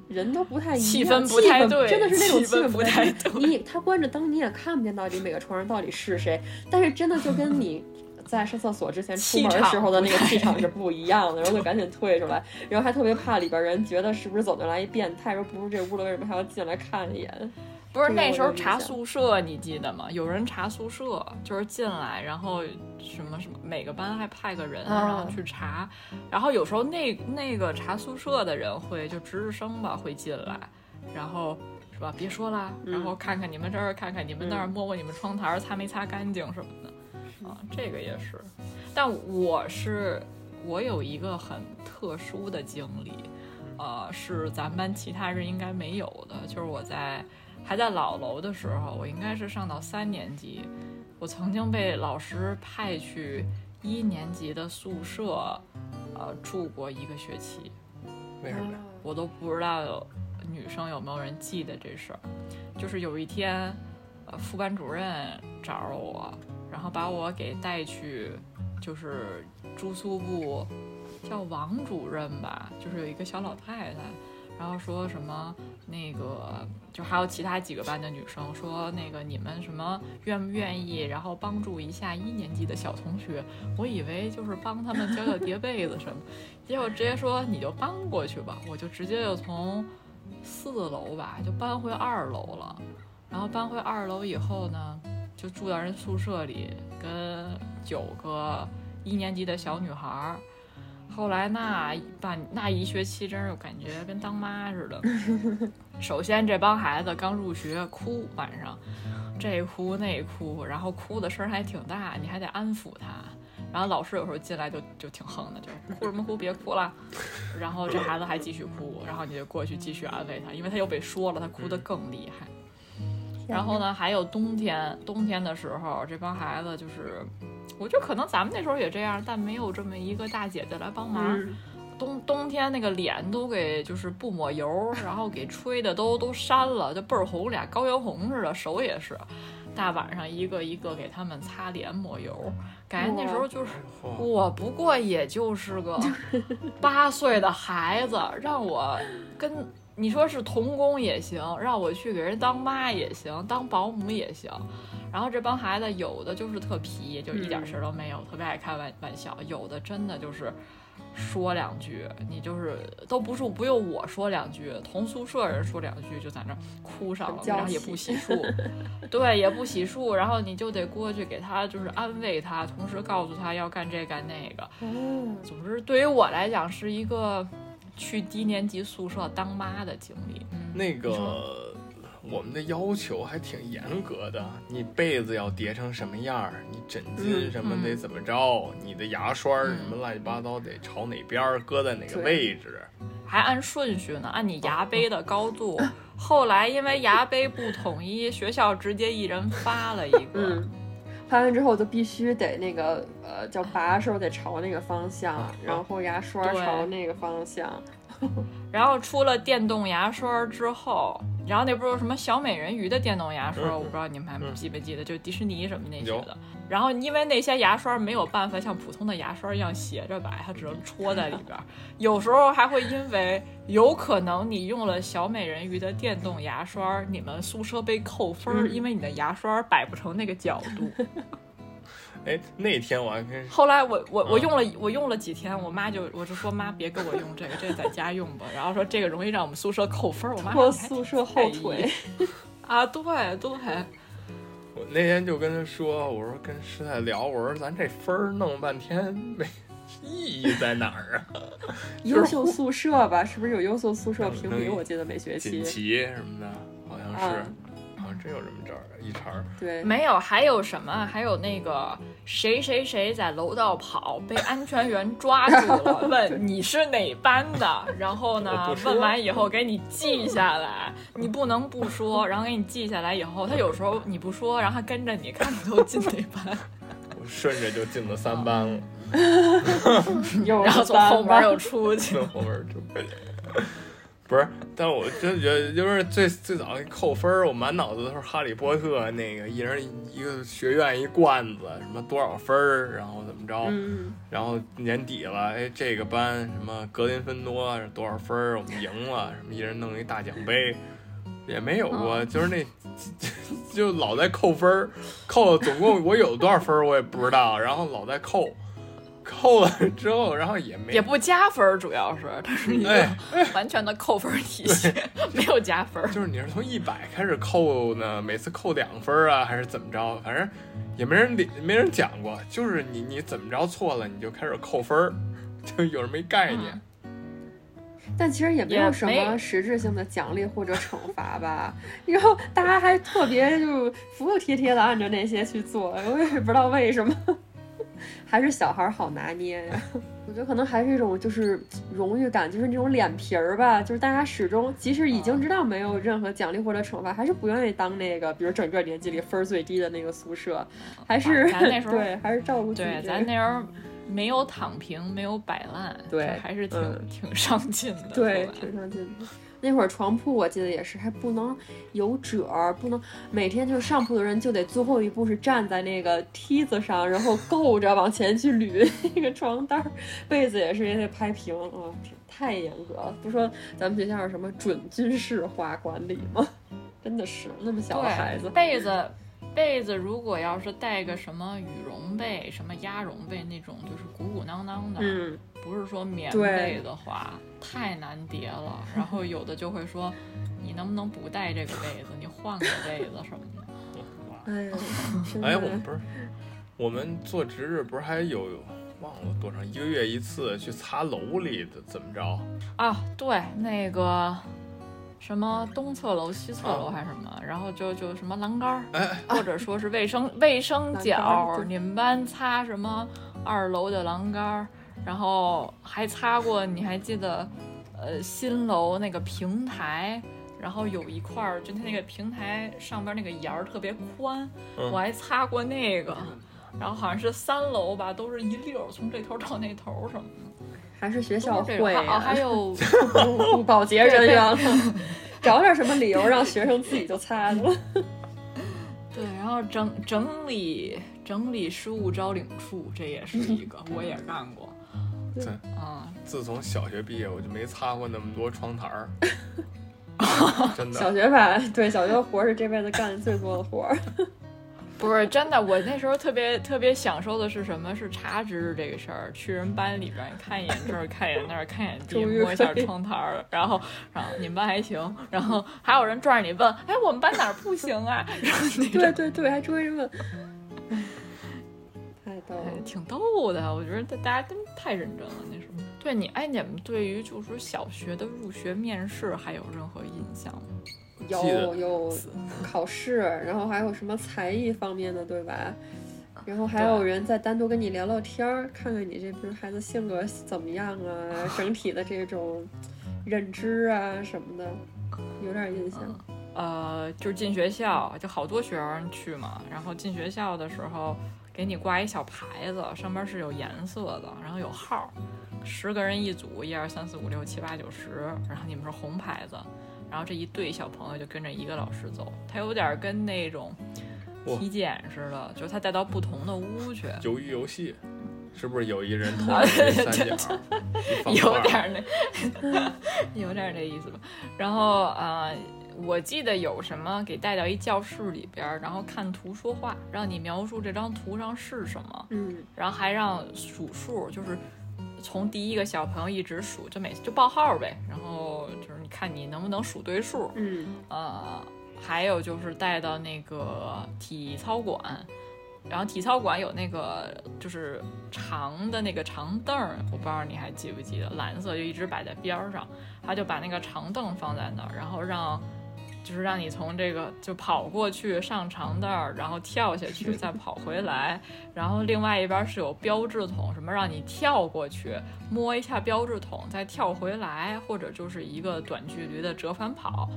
人都不太一样，气氛不太对真的是那种气氛不太太对你他关着灯，你也看不见到底每个床上到底是谁，但是真的就跟你。在上厕所之前出门时候的 那个气场是不一样的，然后就赶紧退出来，然后还特别怕里边人觉得是不是走进来一变态，说不是这屋的，为什么还要进来看一眼？不是那时候查宿舍，你记得吗？有人查宿舍，就是进来，然后什么什么，每个班还派个人，啊然后去查。然后有时候那那个查宿舍的人会就值日生吧会进来，然后是吧？别说了，嗯然后看看你们这儿，看看你们那儿，嗯摸摸你们窗台儿擦没擦干净什么的。啊，这个也是。但我是我有一个很特殊的经历，呃，是咱们班其他人应该没有的，就是我在还在老楼的时候，我应该是上到三年级，我曾经被老师派去一年级的宿舍，呃，住过一个学期，为什么呀？我都不知道有女生有没有人记得这事儿。就是有一天，呃，副班主任找着我，然后把我给带去，就是住宿部叫王主任吧，就是有一个小老太太，然后说什么那个，就还有其他几个班的女生说那个你们什么愿不愿意，然后帮助一下一年级的小同学。我以为就是帮他们教教叠被子什么，结果直接说你就搬过去吧，我就直接就从四楼吧就搬回二楼了。然后搬回二楼以后呢，就住到人宿舍里，跟九个一年级的小女孩儿。后来那半那一学期，真是感觉跟当妈似的。首先，这帮孩子刚入学哭，晚上这哭那哭，然后哭的声儿还挺大，你还得安抚他。然后老师有时候进来就就挺横的，就哭什么哭，别哭了。然后这孩子还继续哭，然后你就过去继续安慰他，因为他又被说了，他哭得更厉害。然后呢，还有冬天，冬天的时候，这帮孩子就是，我觉得可能咱们那时候也这样，但没有这么一个大姐姐来帮忙。嗯冬冬天那个脸都给就是不抹油，然后给吹的都都膻了，就倍儿红，俩高原红似的，手也是。大晚上一个一个给他们擦脸抹油，感觉那时候就是我不过也就是个 八岁的孩子，让我跟你说是童工也行，让我去给人当妈也行，当保姆也行。然后这帮孩子有的就是特皮，就一点事儿都没有，特别爱开玩玩笑；有的真的就是。说两句，你就是都不是不用我说两句，同宿舍人说两句就在那哭上了，然后也不洗漱，对，也不洗漱，然后你就得过去给他就是安慰他，同时告诉他要干这干那个。总之对于我来讲是一个去低年级宿舍当妈的经历。那个。我们的要求还挺严格的，你被子要叠成什么样儿，你枕巾什么得怎么着，你的牙刷什么乱七八糟得朝哪边搁在哪个位置，还按顺序呢，按你牙杯的高度。后来因为牙杯不统一，学校直接一人发了一个，发完之后就必须得那个呃叫把手得朝那个方向，然后牙刷朝那个方向。然后出了电动牙刷之后，然后那不是有什么小美人鱼的电动牙刷？我不知道你们还记不记得，就迪士尼什么那些的。然后因为那些牙刷没有办法像普通的牙刷一样斜着摆，它只能戳在里边。有时候还会因为有可能你用了小美人鱼的电动牙刷，你们宿舍被扣分，因为你的牙刷摆不成那个角度。哎，那天我还跟后来我我我用了我用了几天，我妈就我就说妈别给我用这个，这个在家用吧。然后说这个容易让我们宿舍扣分，我妈拖宿舍后腿 啊，对对。我那天就跟他说，我说跟师太聊，我说咱这分儿弄半天没意义在哪儿啊？优秀宿舍吧，是不是有优秀宿舍评比？我记得每学期锦旗什么的，好像是。真有这么这儿一茬儿，对，没有，还有什么？还有那个谁谁谁在楼道跑，被安全员抓住了，问你是哪班的，然后呢，问完以后给你记下来，你不能不说，然后给你记下来以后，他有时候你不说，然后他跟着你看你都进哪班，我顺着就进了三班了，然后从后门又出去，从后门出去。不是，但我真觉得就是最最早扣分儿，我满脑子都是哈利波特那个一人一个学院一罐子，什么多少分儿，然后怎么着，然后年底了，哎，这个班什么格林芬多多少分儿，我们赢了，什么一人弄一大奖杯，也没有过，就是那就老在扣分儿，扣总共我有多少分儿我也不知道，然后老在扣。扣了之后，然后也没也不加分，主要是它是一个完全的扣分体系，没有加分。就是你是从一百开始扣呢，每次扣两分啊，还是怎么着？反正也没人理没人讲过，就是你你怎么着错了，你就开始扣分，就有人没概念。但其实也没有什么实质性的奖励或者惩罚吧，然后大家还特别就服服帖帖的按照那些去做，我也不知道为什么。还是小孩好拿捏呀，我觉得可能还是一种就是荣誉感，就是那种脸皮儿吧，就是大家始终即使已经知道没有任何奖励或者惩罚，还是不愿意当那个，比如整个年级里分儿最低的那个宿舍，还是咱那时 候对，还是照顾自己。对，咱那时候没有躺平，没有摆烂，对，还是挺挺上进的，对，挺上进的。那会儿床铺我记得也是，还不能有褶儿，不能每天就是上铺的人就得最后一步是站在那个梯子上，然后够着往前去捋 那个床单儿，被子也是也得拍平啊，太严格了。不说咱们学校是什么准军事化管理吗？真的是那么小的孩子，被子被子如果要是带个什么羽绒被、什么鸭绒被那种，就是鼓鼓囊囊的。嗯。不是说棉被的话太难叠了，然后有的就会说，你能不能不带这个被子，你换个被子什么的。哎呀，哎，我们不是，我们做值日不是还有忘了多长一个月一次去擦楼里的怎么着？啊，对，那个什么东侧楼、西侧楼还是什么，然后就就什么栏杆儿，或者说是卫生 卫生角，你们班擦什么二楼的栏杆儿？然后还擦过，你还记得，呃，新楼那个平台，然后有一块儿，就它那个平台上边那个沿儿特别宽，我还擦过那个。然后好像是三楼吧，都是一溜儿，从这头到那头什么的。还是学校会哦，啊，还有 保洁人员了，找点什么理由让学生自己就擦去了。对，然后整整理整理失物招领处，这也是一个，我也干过。对，啊、自从小学毕业，我就没擦过那么多窗台儿，真的。小学吧，对，小学活是这辈子干的最多的活儿。不是真的，我那时候特别特别享受的是什么？是查知识这个事儿，去人班里边儿看一眼这儿，看一眼那儿，看一眼地，摸一下窗台儿，然后然后你们班还行，然后还有人拽着你问，哎，我们班哪儿不行啊？对对对，还追着问，太逗了哎。挺逗的，我觉得大家真太认真了那时候。对你，哎，你们对于就是小学的入学面试还有任何印象吗？有有考试，然后还有什么才艺方面的，对吧？然后还有人再单独跟你聊聊天儿，看看你这比如孩子性格怎么样啊，整体的这种认知啊什么的，有点印象。呃，就是进学校，就好多学生去嘛，然后进学校的时候给你挂一小牌子，上面是有颜色的，然后有号，十个人一组，一二三四五六七八九十，然后你们是红牌子，然后这一队小朋友就跟着一个老师走，他有点跟那种体检似的，就是他带到不同的屋去，鱿鱼游戏，是不是有一人头三角，有点儿那，有点儿那意思吧。然后呃，我记得有什么给带到一教室里边儿，然后看图说话，让你描述这张图上是什么，嗯，然后还让数数，就是从第一个小朋友一直数，就每次就报号呗。然后就是你看你能不能数对数，嗯，呃，还有就是带到那个体操馆，然后体操馆有那个就是长的那个长凳儿，我不知道你还记不记得，蓝色就一直摆在边儿上，他就把那个长凳放在那儿，然后让。就是让你从这个就跑过去上长凳儿，然后跳下去，再跑回来，然后另外一边是有标志桶，什么让你跳过去摸一下标志桶，再跳回来，或者就是一个短距离的折返跑，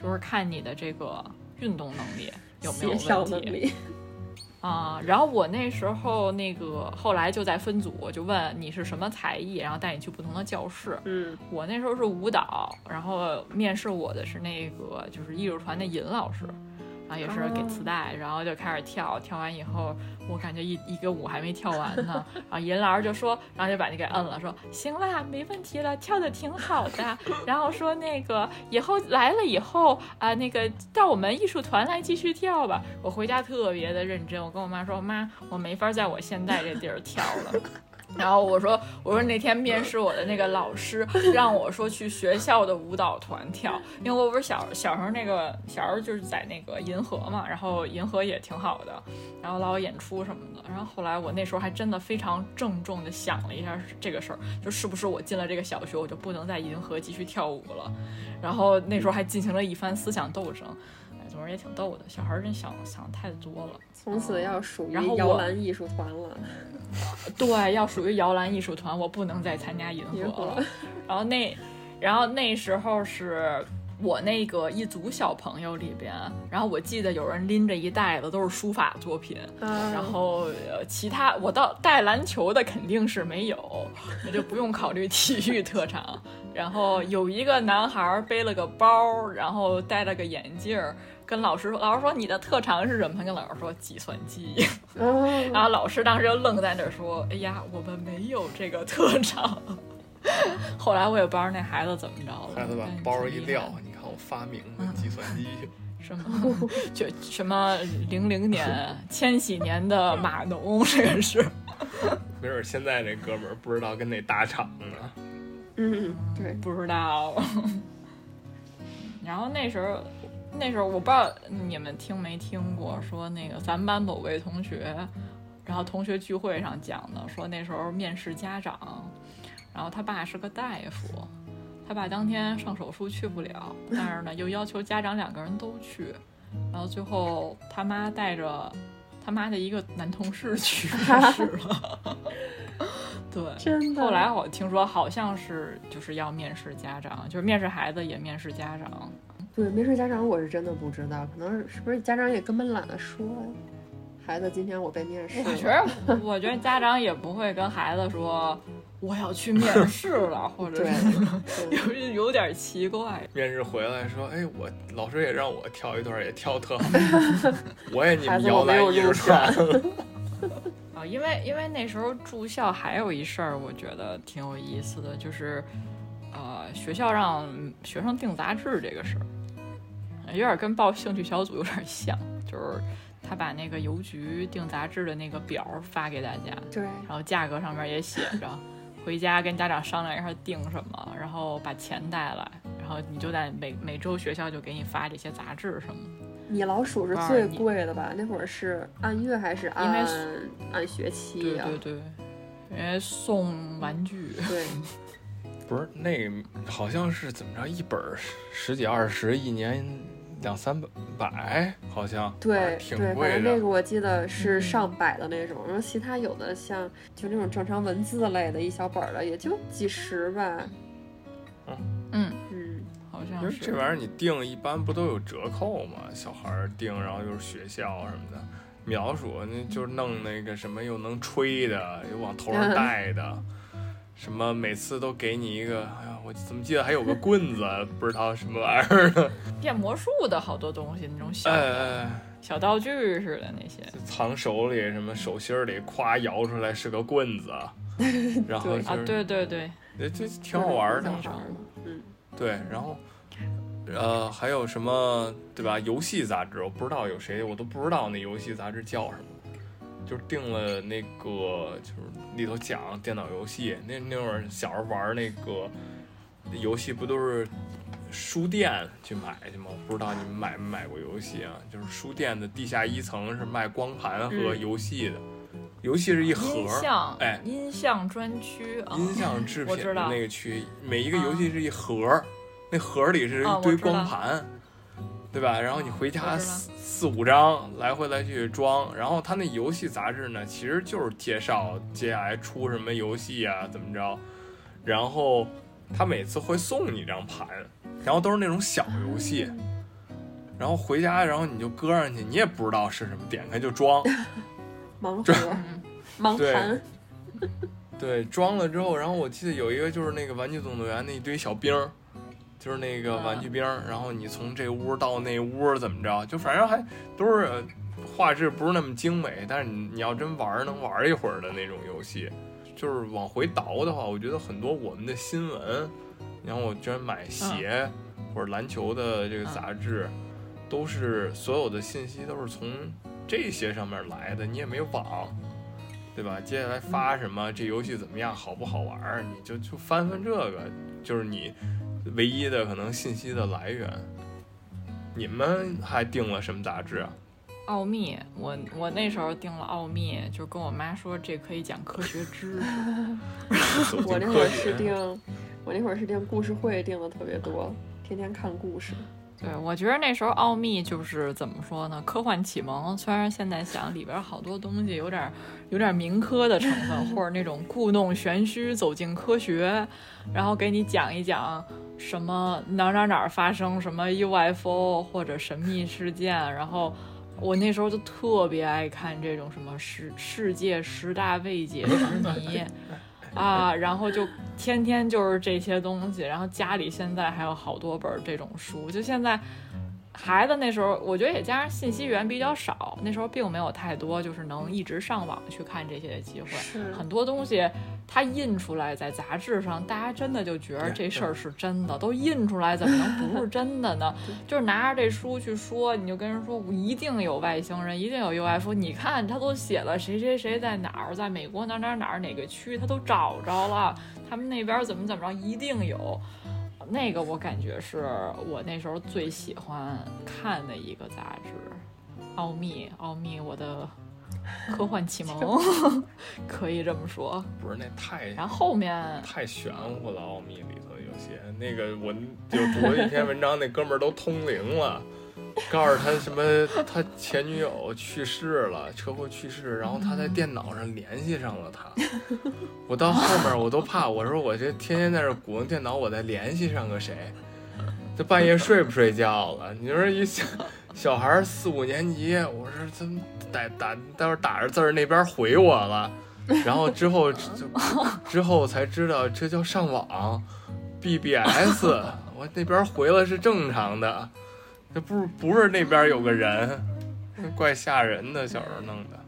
就是看你的这个运动能力有没有问题啊。然后我那时候那个后来就在分组，就问你是什么才艺，然后带你去不同的教室。嗯，我那时候是舞蹈，然后面试我的是那个就是艺术团的尹老师，然后也是给磁带，然后就开始跳，跳完以后我感觉一一个舞还没跳完呢，然后银老师就说，然后就把你给摁了，说行啦，没问题了，跳的挺好的，然后说那个以后来了以后啊、那个到我们艺术团来继续跳吧。我回家特别的认真，我跟我妈说，妈，我没法在我现在这地儿跳了。然后我说，我说那天面试我的那个老师让我说去学校的舞蹈团跳，因为我不是小小时候那个小时候就是在那个银河嘛，然后银河也挺好的，然后老有演出什么的。然后后来我那时候还真的非常郑重的想了一下这个事儿，就是不是我进了这个小学我就不能在银河继续跳舞了。然后那时候还进行了一番思想斗争，也挺逗的。小孩儿真想想太多了。从此要属于摇篮艺术团了。对，要属于摇篮艺术团，我不能再参加银银河河了。然后那，然后那时候是我那个一组小朋友里边，然后我记得有人拎着一袋子都是书法作品，啊，然后呃其他我到带篮球的肯定是没有，那就不用考虑体育特长。然后有一个男孩背了个包，然后戴了个眼镜儿，跟老师说：“老师说你的特长是什么？”他跟老师说计算机。哦，然后老师当时就愣在那儿说：“哎呀，我们没有这个特长。”后来我也不知道那孩子怎么着了。孩子把包一撂，你看我发明的计算机，什么就什么零零年、千禧年的码农，这个是。没准现在这哥们儿不知道跟那大厂呢。嗯，对，不知道。然后那时候，那时候我不知道你们听没听过，说那个咱们班某位同学，然后同学聚会上讲的，说那时候面试家长，然后他爸是个大夫，他爸当天上手术去不了，但是呢又要求家长两个人都去，然后最后他妈带着他妈的一个男同事去面试了。对，真的。后来我听说好像是就是要面试家长，就是面试孩子也面试家长。对面试家长，我是真的不知道，可能是是不是家长也根本懒得说呀？孩子，今天我被面试了。我觉得，我觉得家长也不会跟孩子说，我要去面试了，或者 有有点奇怪。面试回来说，哎，我老师也让我跳一段，也跳特好，我也你们孩子我没摇篮一直有入转。啊，因为因为那时候住校还有一事儿，我觉得挺有意思的，就是呃，学校让学生订杂志这个事儿，有点跟报兴趣小组有点像，就是他把那个邮局订杂志的那个表儿发给大家，对，然后价格上面也写着，回家跟家长商量一下订什么，然后把钱带来，然后你就在每每周学校就给你发这些杂志什么的。米老鼠是最贵的吧？那会儿是按月还是因按为按学期呀、对对对，因为送玩具。对 不是那，好像是怎么着，一本儿十几二十，一年两三百，好像对挺对，反贵的。正那个我记得是嗯上百的那种，然后其他有的像就那种正常文字类的，一小本儿的也就几十吧。嗯，嗯嗯，好像是因为这玩意儿你订一般不都有折扣吗？小孩儿订，然后就是学校什么的。米老鼠那就是弄那个什么又能吹的，又往头上 戴的，什么每次都给你一个，哎呀，我怎么记得还有个棍子，不知道什么玩意儿的，变魔术的好多东西，那种小哎的、哎，小道具似的那些。就藏手里，什么手心儿里，咵摇出来是个棍子，然后就是、啊，对对对，这，这挺好玩的。嗯，对，然后，呃，还有什么对吧？游戏杂志，我不知道有谁，我都不知道那游戏杂志叫什么。就是订了那个，就是里头讲电脑游戏。那那会儿小时候玩那个游戏，不都是书店去买去吗？我不知道你们买没买过游戏啊？就是书店的地下一层是卖光盘和嗯游戏的，游戏是一盒音儿，像，哎，音像专区啊，音像制品的那个区，每一个游戏是一盒儿，那盒儿里是一堆光盘，对吧？然后你回家四四五张来回来去装，然后他那游戏杂志呢，其实就是介绍接下来出什么游戏啊，怎么着，然后他每次会送你一张盘，然后都是那种小游戏。然后回家，然后你就搁上去，你也不知道是什么，点开就装。盲盒、嗯，盲对盘，对，装了之后，然后我记得有一个就是那个《玩具总动员》那一堆小兵儿，就是那个玩具兵，然后你从这屋到那屋怎么着，就反正还都是呃画质不是那么精美，但是你你要真玩儿能玩儿一会儿的那种游戏。就是往回倒的话，我觉得很多我们的新闻，然后我居然买鞋或者篮球的这个杂志，都是所有的信息都是从这些上面来的，你也没有网。对吧？接下来发什么？这游戏怎么样？好不好玩儿？你就就翻翻这个，就是你唯一的可能信息的来源。你们还订了什么杂志啊？奥秘，我我那时候订了奥秘，就跟我妈说这可以讲科学知识。我那会儿是订，我那会儿是订故事会订的特别多，天天看故事。对，我觉得那时候奥秘就是怎么说呢？科幻启蒙，虽然现在想里边好多东西有点有点民科的成分，或者那种故弄玄虚走进科学，然后给你讲一讲什么哪儿哪儿哪儿发生什么 UFO 或者神秘事件，然后。我那时候就特别爱看这种什么世世界十大未解 之谜啊，然后就天天就是这些东西，然后家里现在还有好多本这种书，就现在。孩子那时候，我觉得也加上信息源比较少，那时候并没有太多就是能一直上网去看这些的机会。是很多东西它印出来在杂志上，大家真的就觉得这事儿是真的，都印出来怎么能不是真的呢？就是拿着这书去说，你就跟人说我一定有外星人，一定有 UFO。你看他都写了谁谁谁在哪儿，在美国哪哪哪儿哪个区，他都找着了，他们那边怎么怎么着，一定有。那个我感觉是我那时候最喜欢看的一个杂志，《奥秘》，奥秘，我的科幻启蒙，可以这么说。不是那太然后后面太玄乎了，奥秘里头有些那个我就读了一篇文章，那哥们儿都通灵了。告诉他什么？他前女友去世了，车祸去世，然后他在电脑上联系上了他。我到后面我都怕，我说我这天天在这鼓动电脑，我再联系上个谁？这半夜睡不睡觉了？你说一小小孩四五年级，我说怎么打打待会打着字儿那边回我了？然后之后就 之后才知道这叫上网，BBS，我那边回了是正常的，这不不是那边有个人，怪吓人的，小时候弄的。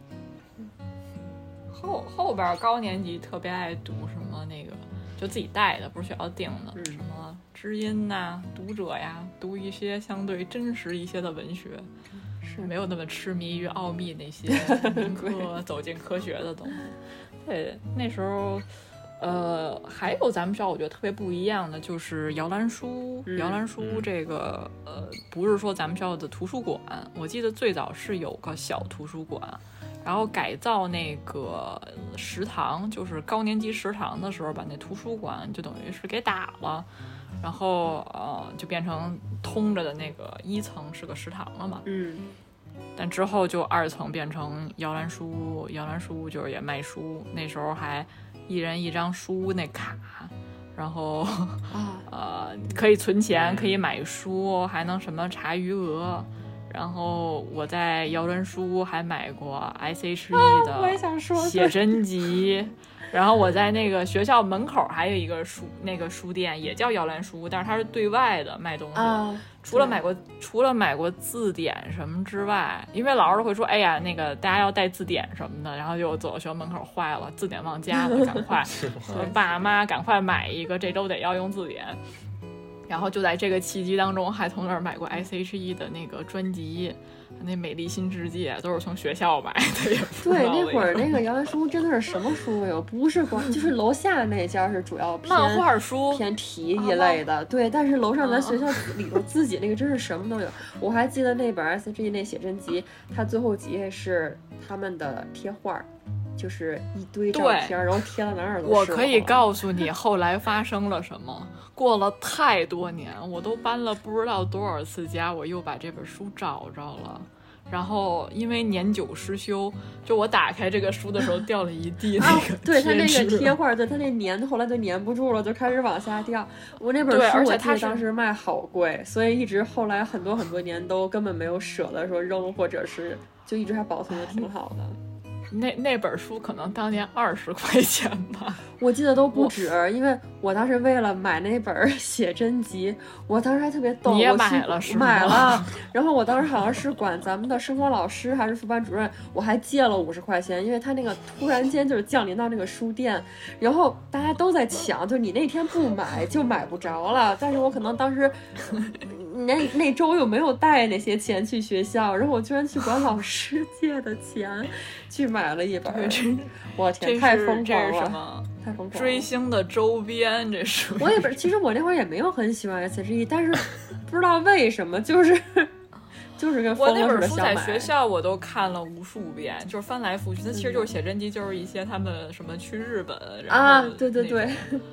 后后边高年级特别爱读什么那个，就自己带的，不是学校订的，嗯什么知音呐、读者呀，读一些相对真实一些的文学，是没有那么痴迷于奥秘那些 走进科学的东西。对，那时候。呃，还有咱们学校我觉得特别不一样的就是摇篮书，嗯。摇篮书嗯。这个呃，不是说咱们学校的图书馆，我记得最早是有个小图书馆，然后改造那个食堂，就是高年级食堂的时候，把那图书馆就等于是给打了，然后呃就变成通着的那个一层是个食堂了嘛。嗯。但之后就二层变成摇篮书，摇篮书就是也卖书，那时候还一人一张书那卡，然后啊，呃可以存钱，可以买书，还能什么查余额。然后我在摇篮书还买过 S.H.E 的写真集，然后我在那个学校门口还有一个书，那个书店也叫摇篮书，但是它是对外的卖东西除了买过除了买过字典什么之外，因为老师都会说，哎呀，那个大家要带字典什么的，然后就走到学校门口坏了，字典忘家了，赶快 说爸妈赶快买一个，这周得要用字典。然后就在这个契机当中，还从那儿买过 S.H.E 的那个专辑，那《美丽新世界》都是从学校买的，对，那会儿那个摇篮书真的是什么书都有，不是光就是楼下那家是主要偏漫画书，偏题一类的，对。但是楼上咱啊学校里头自己那个真是什么都有。我还记得那本 S G 那写真集，它最后几页是他们的贴画儿，就是一堆照对片儿，然后贴到哪儿都是。我可以告诉你后来发生了什么。过了太多年，我都搬了不知道多少次家，我又把这本书找着了。然后因为年久失修，就我打开这个书的时候掉了一地那啊个，对它那个贴画儿，对它那粘后来就粘不住了，就开始往下掉。我那本书我记得而且它当时卖好贵，所以一直后来很多很多年都根本没有舍得说扔，或者是就一直还保存的挺好的。那那本书可能当年二十块钱吧。我记得都不止，因为我当时为了买那本写真集，我当时还特别逗，你也买了是吗买了，然后我当时好像是管咱们的生活老师还是副班主任，我还借了五十块钱，因为他那个突然间就是降临到那个书店，然后大家都在抢，就你那天不买就买不着了，但是我可能当时。那那周又没有带那些钱去学校，然后我居然去管老师借的钱去买了一本 我这天，太是疯狂这是什了，么？太疯狂！追星的周边，这是我也不是，其实我那会儿也没有很喜欢 S.H.E，但是不知道为什么，就是就是跟我疯了似那本书。在学校我都看了无数遍，就是翻来覆去。它其实就是写真集，就是一些他们什么去日本，然后啊，对对对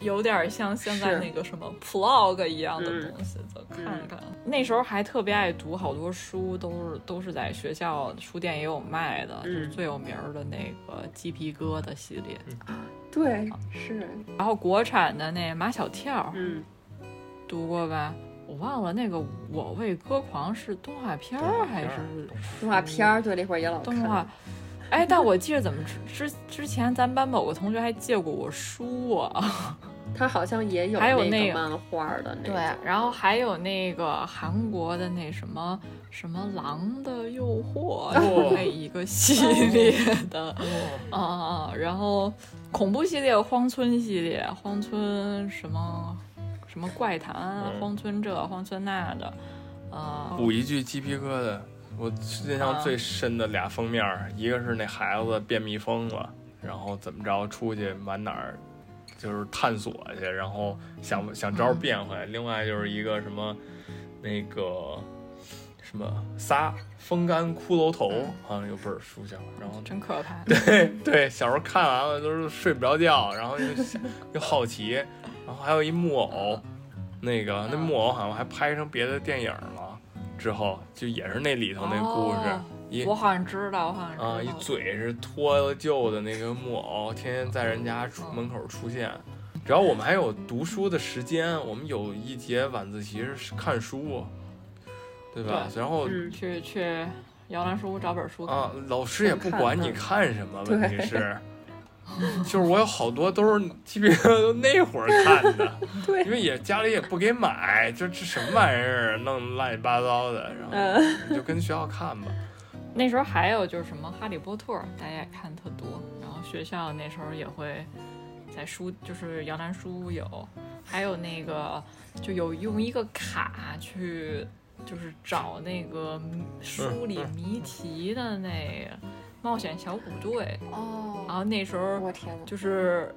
有点像现在那个什么 plog 一样的嗯东西，就看看。那时候还特别爱读好多书，都是都是在学校书店也有卖的，就是嗯最有名儿的那个鸡皮疙瘩系列，对是，然后国产的那马小跳嗯，读过吧？我忘了那个《我为歌狂》是动画片儿还是动画片儿，对那会儿也老看。动画？哎，但我记得怎么之之之前咱班某个同学还借过我书啊。他好像也有那还有那个漫画的那对，然后还有那个韩国的那什么什么《狼的诱惑》哦那一个系列的，哦，啊啊，然后恐怖系列、荒村系列、荒村什么什么怪谈、嗯。荒村这、荒村那的，啊、补一句鸡皮疙瘩，我印象啊最深的俩封面儿，一个是那孩子变蜜蜂了，然后怎么着出去满哪儿就是探索去，然后想想招儿变回来；另外就是一个什么那个什么仨风干骷髅头，好像有本儿书叫，然后真可怕。对对，小时候看完了都是睡不着觉，然后又想又好奇，然后还有一木偶，那个那木偶好像还拍成别的电影了，之后就也是那里头那故事，哦一我好像知道，我好像知道。啊一嘴是脱了臼的那个木偶，天天在人家出门口出现。只要我们还有读书的时间，我们有一节晚自习是看书，对吧？然后嗯，去去摇篮书屋找本书看。啊，老师也不管你看什么，问题是，就是我有好多都是基本上都那会儿看的，对因为也家里也不给买，就这什么玩意儿，弄乱七八糟的，然后嗯就跟学校看吧。那时候还有就是什么《哈利波特》，大家也看特多。然后学校那时候也会在书，就是摇篮书屋有，还有那个就有用一个卡去，就是找那个书里谜题的那个冒险小虎队哦。然哦，后那时候我天，就是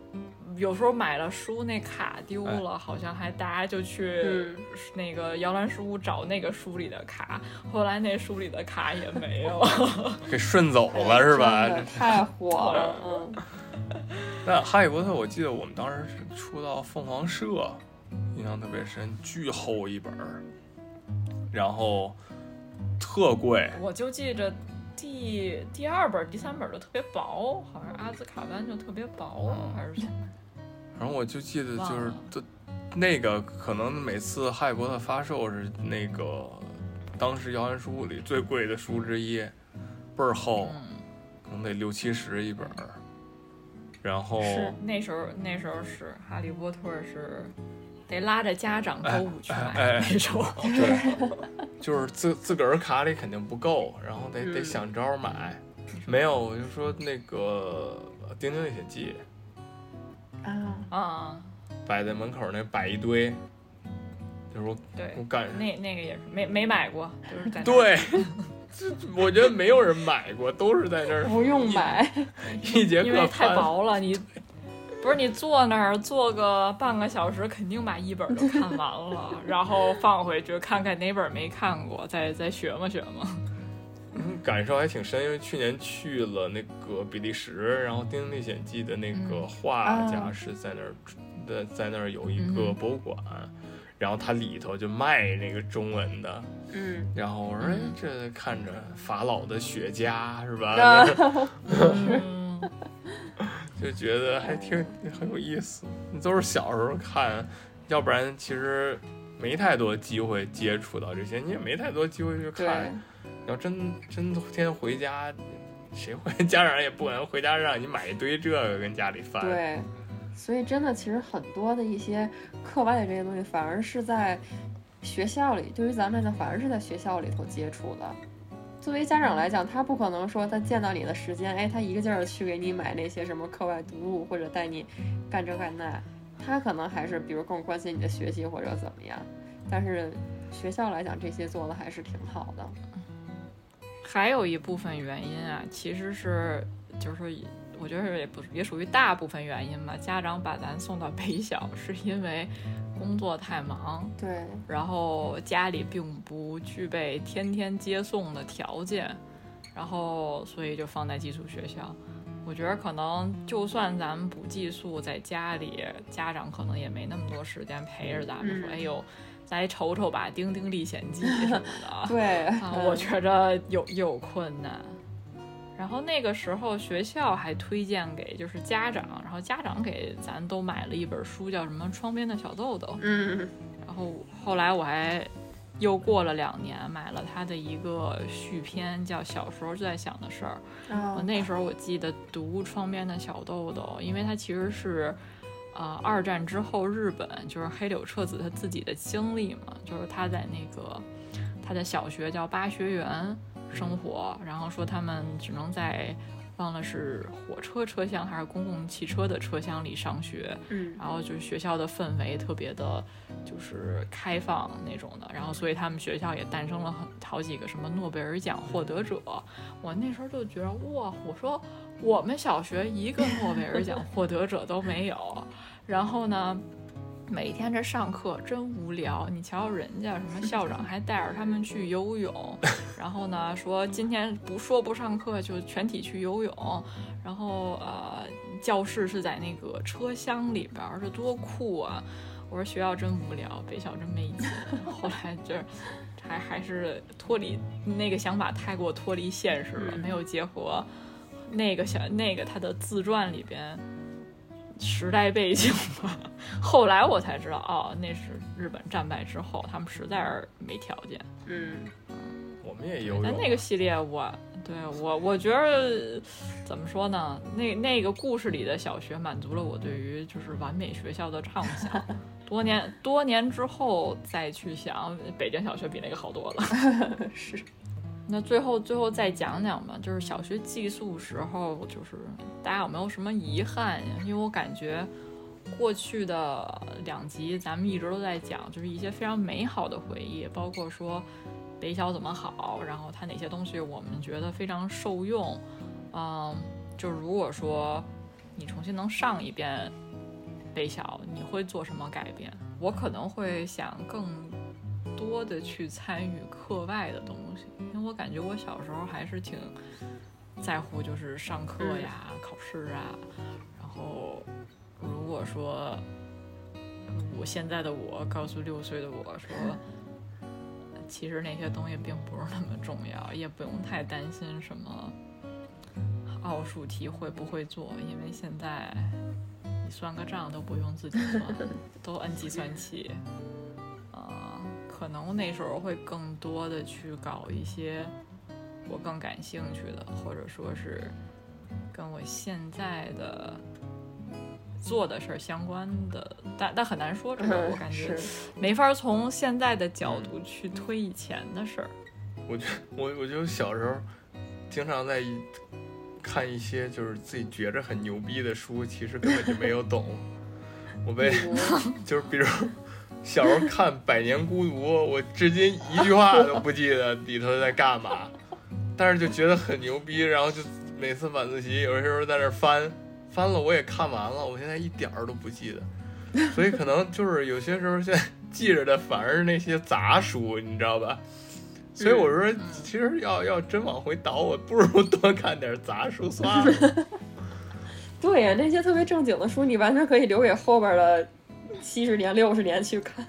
有时候买了书，那卡丢了，好像还大家就去嗯那个摇篮书屋找那个书里的卡，后来那书里的卡也没有。给顺走了是吧？太火了，嗯，那哈利波特，我记得我们当时是出到凤凰社，印象特别深，巨厚一本，然后特贵，我就记着第第二本、第三本都特别薄，好像阿兹卡班就特别薄，嗯还是什么？反正我就记得就是都那个可能每次哈利波特发售是那个当时摇篮书屋里最贵的书之一，倍儿厚，嗯，可能得六七十一本，然后是那时候那时候是哈利波特是得拉着家长购物去买那种。对，就是自自个儿卡里肯定不够，然后得得嗯想招儿买。没有，我就说那个《丁丁历险记啊，啊，》摆在门口那摆一堆，就是我对我，赶那那个也是没没买过，就是在对，这我觉得没有人买过，都是在那儿不用买，一节课因为太。薄了，你不是你坐那儿坐个半个小时，肯定把一本都看完了，然后放回去看看哪本没看过，再再学嘛学嘛。嗯感受还挺深，因为去年去了那个比利时，然后《丁丁历险记》的那个嗯。画家啊是在那儿的，在那儿有一个博物馆，然后它里头就卖那个中文的，嗯，然后我说，这看着法老的雪茄是吧？就觉得还挺 很有意思。都是小时候看，要不然其实没太多机会接触到这些，你也没太多机会去对，看。要真真天天回家，谁会 家长也不可能回家让你买一堆这个跟家里翻。对，所以真的其实很多的一些课外的这些东西，反而是在学校里，对于咱们来讲，反而是在学校里头接触的。作为家长来讲，他不可能说他见到你的时间，哎，他一个劲儿去给你买那些什么课外读物，或者带你干这干那，他可能还是比如更关心你的学习或者怎么样。但是学校来讲，这些做的还是挺好的。还有一部分原因啊，其实是就是我觉得也不也属于大部分原因吧。家长把咱送到北小，是因为工作太忙，对，然后家里并不具备天天接送的条件，然后所以就放在寄宿学校。我觉得可能就算咱们不寄宿，在家里，家长可能也没那么多时间陪着咱们说，嗯哎呦，来瞅瞅吧，《丁丁历险记》什么的。对，啊，嗯我觉着有有困难。然后那个时候学校还推荐给就是家长，然后家长给咱都买了一本书，叫什么《窗边的小豆豆》。嗯，然后后来我还又过了两年，买了他的一个续篇，叫《小时候就在想的事儿》。啊我那时候我记得读《窗边的小豆豆》，因为它其实是，呃，二战之后日本就是黑柳彻子他自己的经历嘛，就是他在那个他的小学叫八学园生活，然后说他们只能在忘了是火车车厢还是公共汽车的车厢里上学，嗯然后就是学校的氛围特别的，就是开放那种的，然后所以他们学校也诞生了很好几个什么诺贝尔奖获得者。我那时候就觉得哇，我说我们小学一个诺贝尔奖获得者都没有，然后呢。每天这上课真无聊，你瞧瞧人家什么校长还带着他们去游泳，然后呢说今天不说不上课就全体去游泳，然后呃教室是在那个车厢里边儿，这多酷啊！我说学校真无聊，北校真没劲。后来就是还还是脱离那个想法太过脱离现实了，嗯没有结合那个小那个他的自传里边时代背景吧。后来我才知道，哦，那是日本战败之后，他们实在是没条件。嗯，我们也游泳，但那个系列我对对我，我觉得怎么说呢？那那个故事里的小学满足了我对于就是完美学校的畅想。多年多年之后再去想，北京小学比那个好多了。是。那最后最后再讲讲吧，就是小学寄宿时候，就是大家有没有什么遗憾呀？因为我感觉过去的两集咱们一直都在讲，就是一些非常美好的回忆，包括说。北小怎么好？然后它哪些东西我们觉得非常受用？嗯，就如果说你重新能上一遍北小，你会做什么改变？我可能会想更多的去参与课外的东西，因为我感觉我小时候还是挺在乎就是上课呀、考试啊。然后如果说我现在的我告诉六岁的我说。其实那些东西并不是那么重要，也不用太担心什么奥数题会不会做，因为现在你算个账都不用自己算，都摁计算器。啊，可能那时候会更多的去搞一些我更感兴趣的，或者说是跟我现在的。做的事儿相关的，但但很难说，这个我感觉没法从现在的角度去推以前的事儿。我觉我我就小时候经常在看一些就是自己觉着很牛逼的书，其实根本就没有懂。我被 就是比如小时候看《百年孤独》，我至今一句话都不记得里头在干嘛，但是就觉得很牛逼，然后就每次晚自习有时候在那翻。翻了我也看完了，我现在一点儿都不记得，所以可能就是有些时候现在记着的反而是那些杂书，你知道吧？所以我说，其实要要真往回倒，我不如多看点杂书算了。对呀，那些特别正经的书，你完全可以留给后边的七十年、六十年去看。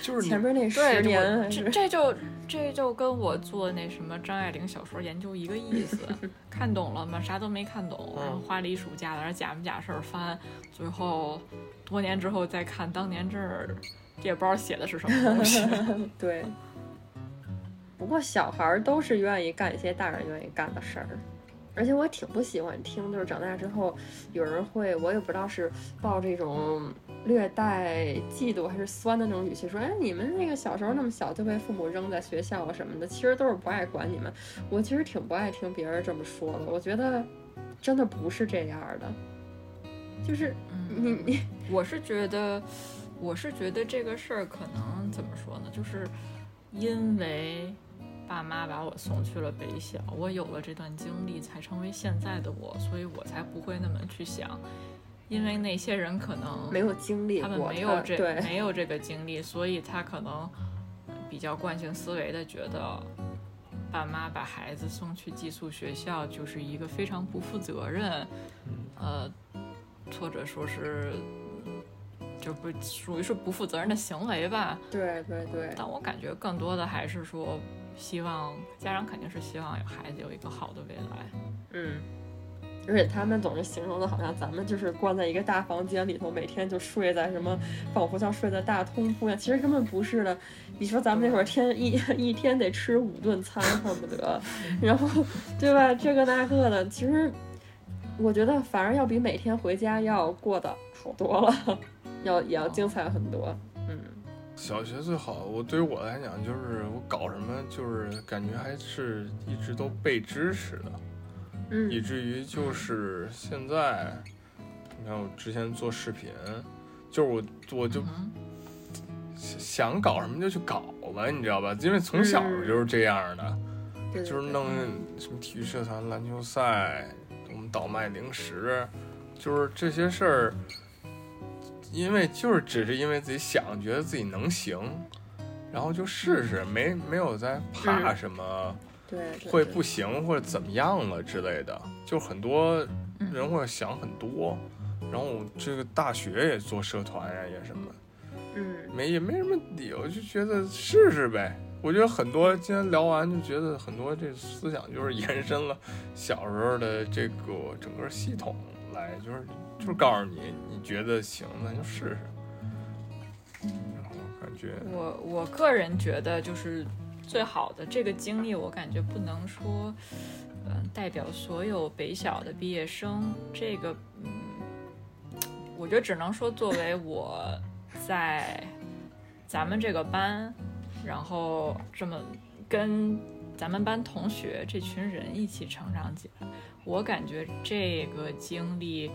就是前面那十年，这这就这就跟我做那什么张爱玲小说研究一个意思，看懂了吗？啥都没看懂，然后花了一暑假在那假模假式翻，最后多年之后再看当年这儿，也不知道写的是什么东西。对，不过小孩儿都是愿意干一些大人愿意干的事儿。而且我挺不喜欢听，就是长大之后有人会，我也不知道是抱这种略带嫉妒还是酸的那种语气说，哎，你们那个小时候那么小就被父母扔在学校啊什么的，其实都是不爱管你们。我其实挺不爱听别人这么说的，我觉得真的不是这样的，就是你你，我是觉得，我是觉得这个事儿可能怎么说呢，就是因为。爸妈把我送去了北小，我有了这段经历，才成为现在的我，所以我才不会那么去想，因为那些人可能没有经历，他们没有这没有这个经历，所以他可能比较惯性思维的觉得，爸妈把孩子送去寄宿学校就是一个非常不负责任，呃，或者说是就不属于是不负责任的行为吧？对对对。但我感觉更多的还是说。希望家长肯定是希望有孩子有一个好的未来，嗯，而且他们总是形容的好像咱们就是关在一个大房间里头，每天就睡在什么，仿佛像睡在大通铺一样，其实根本不是的。你说咱们那会儿天一一天得吃五顿餐，恨不得，然后对吧？这个那个的，其实我觉得反而要比每天回家要过得好多了，要也要精彩很多。嗯小学最好，我对于我来讲，就是我搞什么，就是感觉还是一直都被支持的，嗯，以至于就是现在，你看我之前做视频，就是我我就想搞什么就去搞了，你知道吧？因为从小就是这样的，就是弄什么体育社团、篮球赛，我们倒卖零食，就是这些事儿。因为就是只是因为自己想，觉得自己能行，然后就试试，没没有在怕什么，对，会不行或者怎么样了之类的。就很多人会想很多，然后这个大学也做社团呀，也什么，嗯，没也没什么理由，就觉得试试呗。我觉得很多今天聊完就觉得很多这思想就是 延伸了小时候的这个整个系统来，就是。就是告诉你，你觉得行，那就试试。然后感觉我我个人觉得，就是最好的这个经历，我感觉不能说，嗯，代表所有北小的毕业生，这个，嗯，我觉得只能说作为我在咱们这个班，然后这么跟咱们班同学这群人一起成长起来，我感觉这个经历，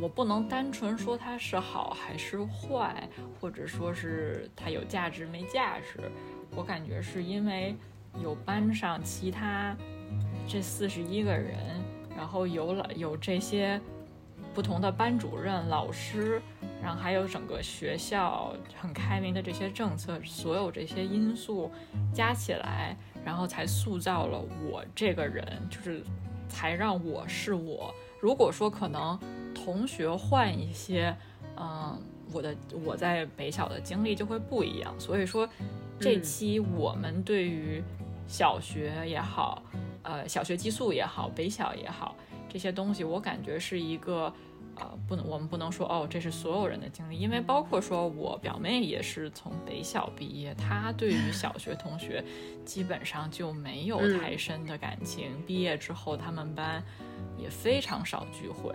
我不能单纯说它是好还是坏，或者说是它有价值没价值，我感觉是因为有班上其他。这四十一个人，然后有了有这些不同的班主任、老师，然后还有整个学校很开明的这些政策，所有这些因素加起来，然后才塑造了我这个人，就是才让我是我。如果说可能同学换一些，嗯，我的我在北小的经历就会不一样。所以说，这期我们对于小学也好。呃，小学寄宿也好，北小也好，这些东西我感觉是一个，呃，不能，我们不能说哦，这是所有人的经历，因为包括说我表妹也是从北小毕业，她对于小学同学基本上就没有太深的感情，毕业之后他们班也非常少聚会，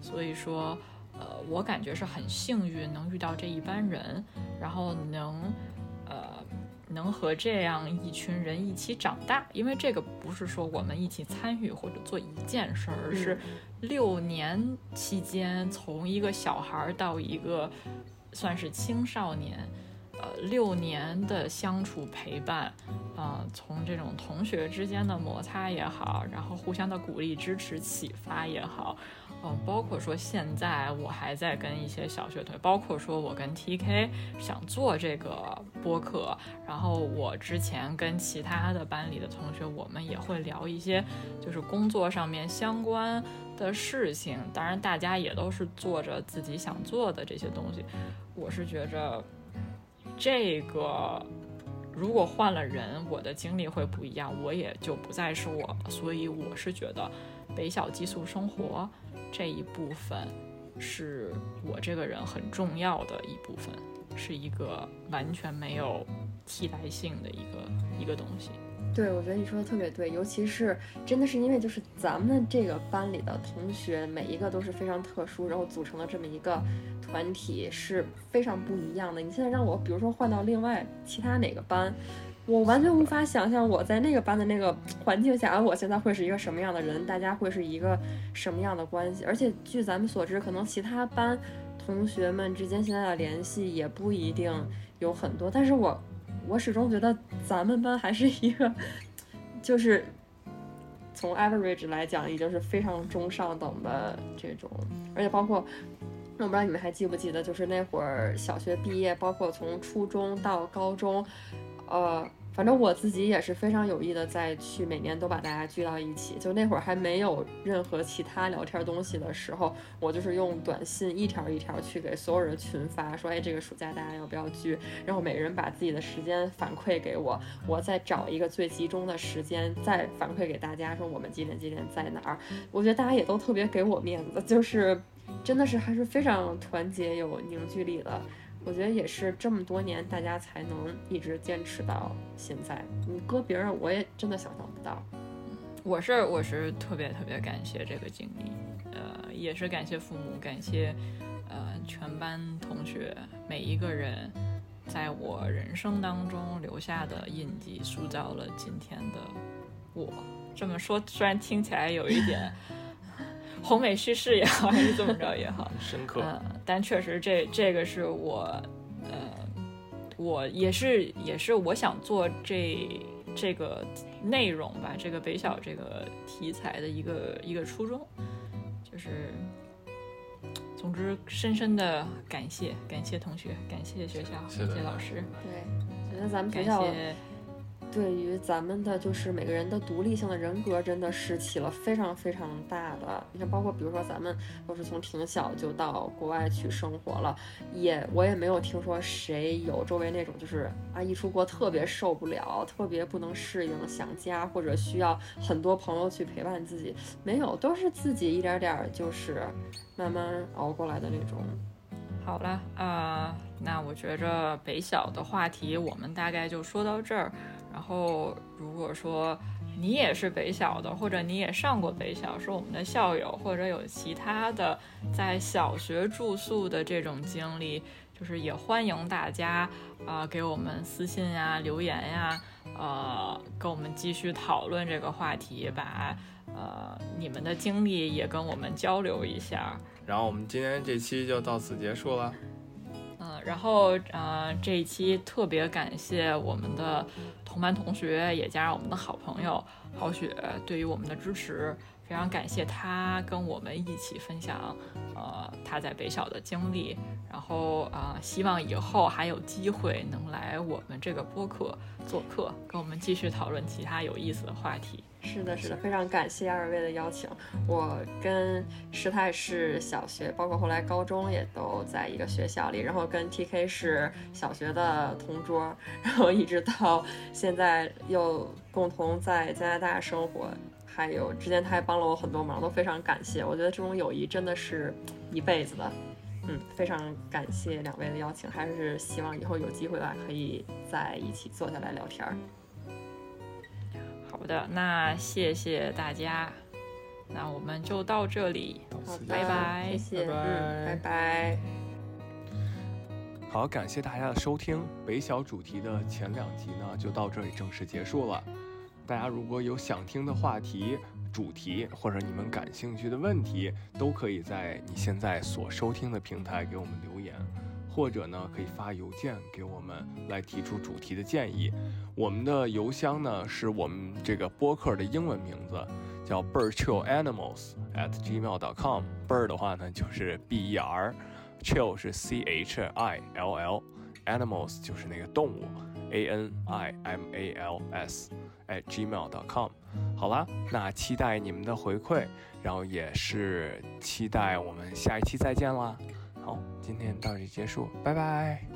所以说，呃，我感觉是很幸运能遇到这一班人，然后能，呃。能和这样一群人一起长大，因为这个不是说我们一起参与或者做一件事儿，而是六年期间从一个小孩到一个算是青少年，呃，六年的相处陪伴，呃，从这种同学之间的摩擦也好，然后互相的鼓励支持启发也好。哦，包括说现在我还在跟一些小学同学，包括说我跟 TK 想做这个播客，然后我之前跟其他的班里的同学，我们也会聊一些就是工作上面相关的事情。当然，大家也都是做着自己想做的这些东西。我是觉着这个如果换了人，我的经历会不一样，我也就不再是我。所以我是觉得北小寄宿生活。这一部分是我这个人很重要的一部分，是一个完全没有替代性的一个一个东西。对，我觉得你说的特别对，尤其是真的是因为就是咱们这个班里的同学每一个都是非常特殊，然后组成的这么一个团体是非常不一样的。你现在让我比如说换到另外其他哪个班？我完全无法想象我在那个班的那个环境下，我现在会是一个什么样的人，大家会是一个什么样的关系。而且据咱们所知，可能其他班同学们之间现在的联系也不一定有很多。但是我我始终觉得咱们班还是一个，就是从 average 来讲，已经是非常中上等的这种。而且包括，我不知道你们还记不记得，就是那会儿小学毕业，包括从初中到高中。呃，反正我自己也是非常有意的，在去每年都把大家聚到一起。就那会儿还没有任何其他聊天东西的时候，我就是用短信一条一条去给所有人群发，说，哎，这个暑假大家要不要聚？然后每个人把自己的时间反馈给我，我再找一个最集中的时间再反馈给大家，说我们几点几点在哪儿。我觉得大家也都特别给我面子，就是真的是还是非常团结有凝聚力的。我觉得也是这么多年，大家才能一直坚持到现在。你搁别人，我也真的想象不到。我是我是特别特别感谢这个经历，呃，也是感谢父母，感谢呃全班同学每一个人，在我人生当中留下的印记，塑造了今天的我。这么说虽然听起来有一点。宏美叙事也好，还是怎么着也好，深刻。嗯，但确实这这个是我，呃，我也是也是我想做这这个内容吧，这个北小这个题材的一个一个初衷，就是，总之深深的感谢感谢同学，感谢学校，感谢老师。对，觉得咱们学校。对于咱们的，就是每个人的独立性的人格，真的是起了非常非常大的。你看，包括比如说咱们都是从挺小就到国外去生活了，也我也没有听说谁有周围那种就是啊一出国特别受不了，特别不能适应，想家或者需要很多朋友去陪伴自己，没有，都是自己一点点就是慢慢熬过来的那种。好了啊，那我觉着北小的话题我们大概就说到这儿。然后，如果说你也是北小的，或者你也上过北小，是我们的校友，或者有其他的在小学住宿的这种经历，就是也欢迎大家啊给我们私信呀、留言呀，呃，跟我们继续讨论这个话题，把呃你们的经历也跟我们交流一下。然后我们今天这期就到此结束了。嗯，然后呃，这一期特别感谢我们的同班同学，也加上我们的好朋友郝雪对于我们的支持，非常感谢他跟我们一起分享呃他在北小的经历，然后啊，希望以后还有机会能来我们这个播客做客，跟我们继续讨论其他有意思的话题。是的，是的，非常感谢二位的邀请。我跟师太是小学，包括后来高中也都在一个学校里，然后跟 TK 是小学的同桌，然后一直到现在又共同在加拿大生活，还有之前他还帮了我很多忙，都非常感谢。我觉得这种友谊真的是一辈子的。嗯，非常感谢两位的邀请，还是希望以后有机会的话可以在一起坐下来聊天儿。好的，那谢谢大家，那我们就到这里，好拜拜，谢谢，拜嗯，拜拜。好，感谢大家的收听。北小主题的前两集呢，就到这里正式结束了。大家如果有想听的话题、主题，或者你们感兴趣的问题，都可以在你现在所收听的平台给我们留言，或者呢，可以发邮件给我们来提出主题的建议。我们的邮箱呢，是我们这个播客的英文名字，叫 birdchillanimals at gmail.com。bird 的话呢，就是 b e r。chill 是 c h i l l，animals 就是那个动物，a n i m a l s at gmail.com。好啦，那期待你们的回馈，然后也是期待我们下一期再见啦。好，今天到这里结束，拜拜。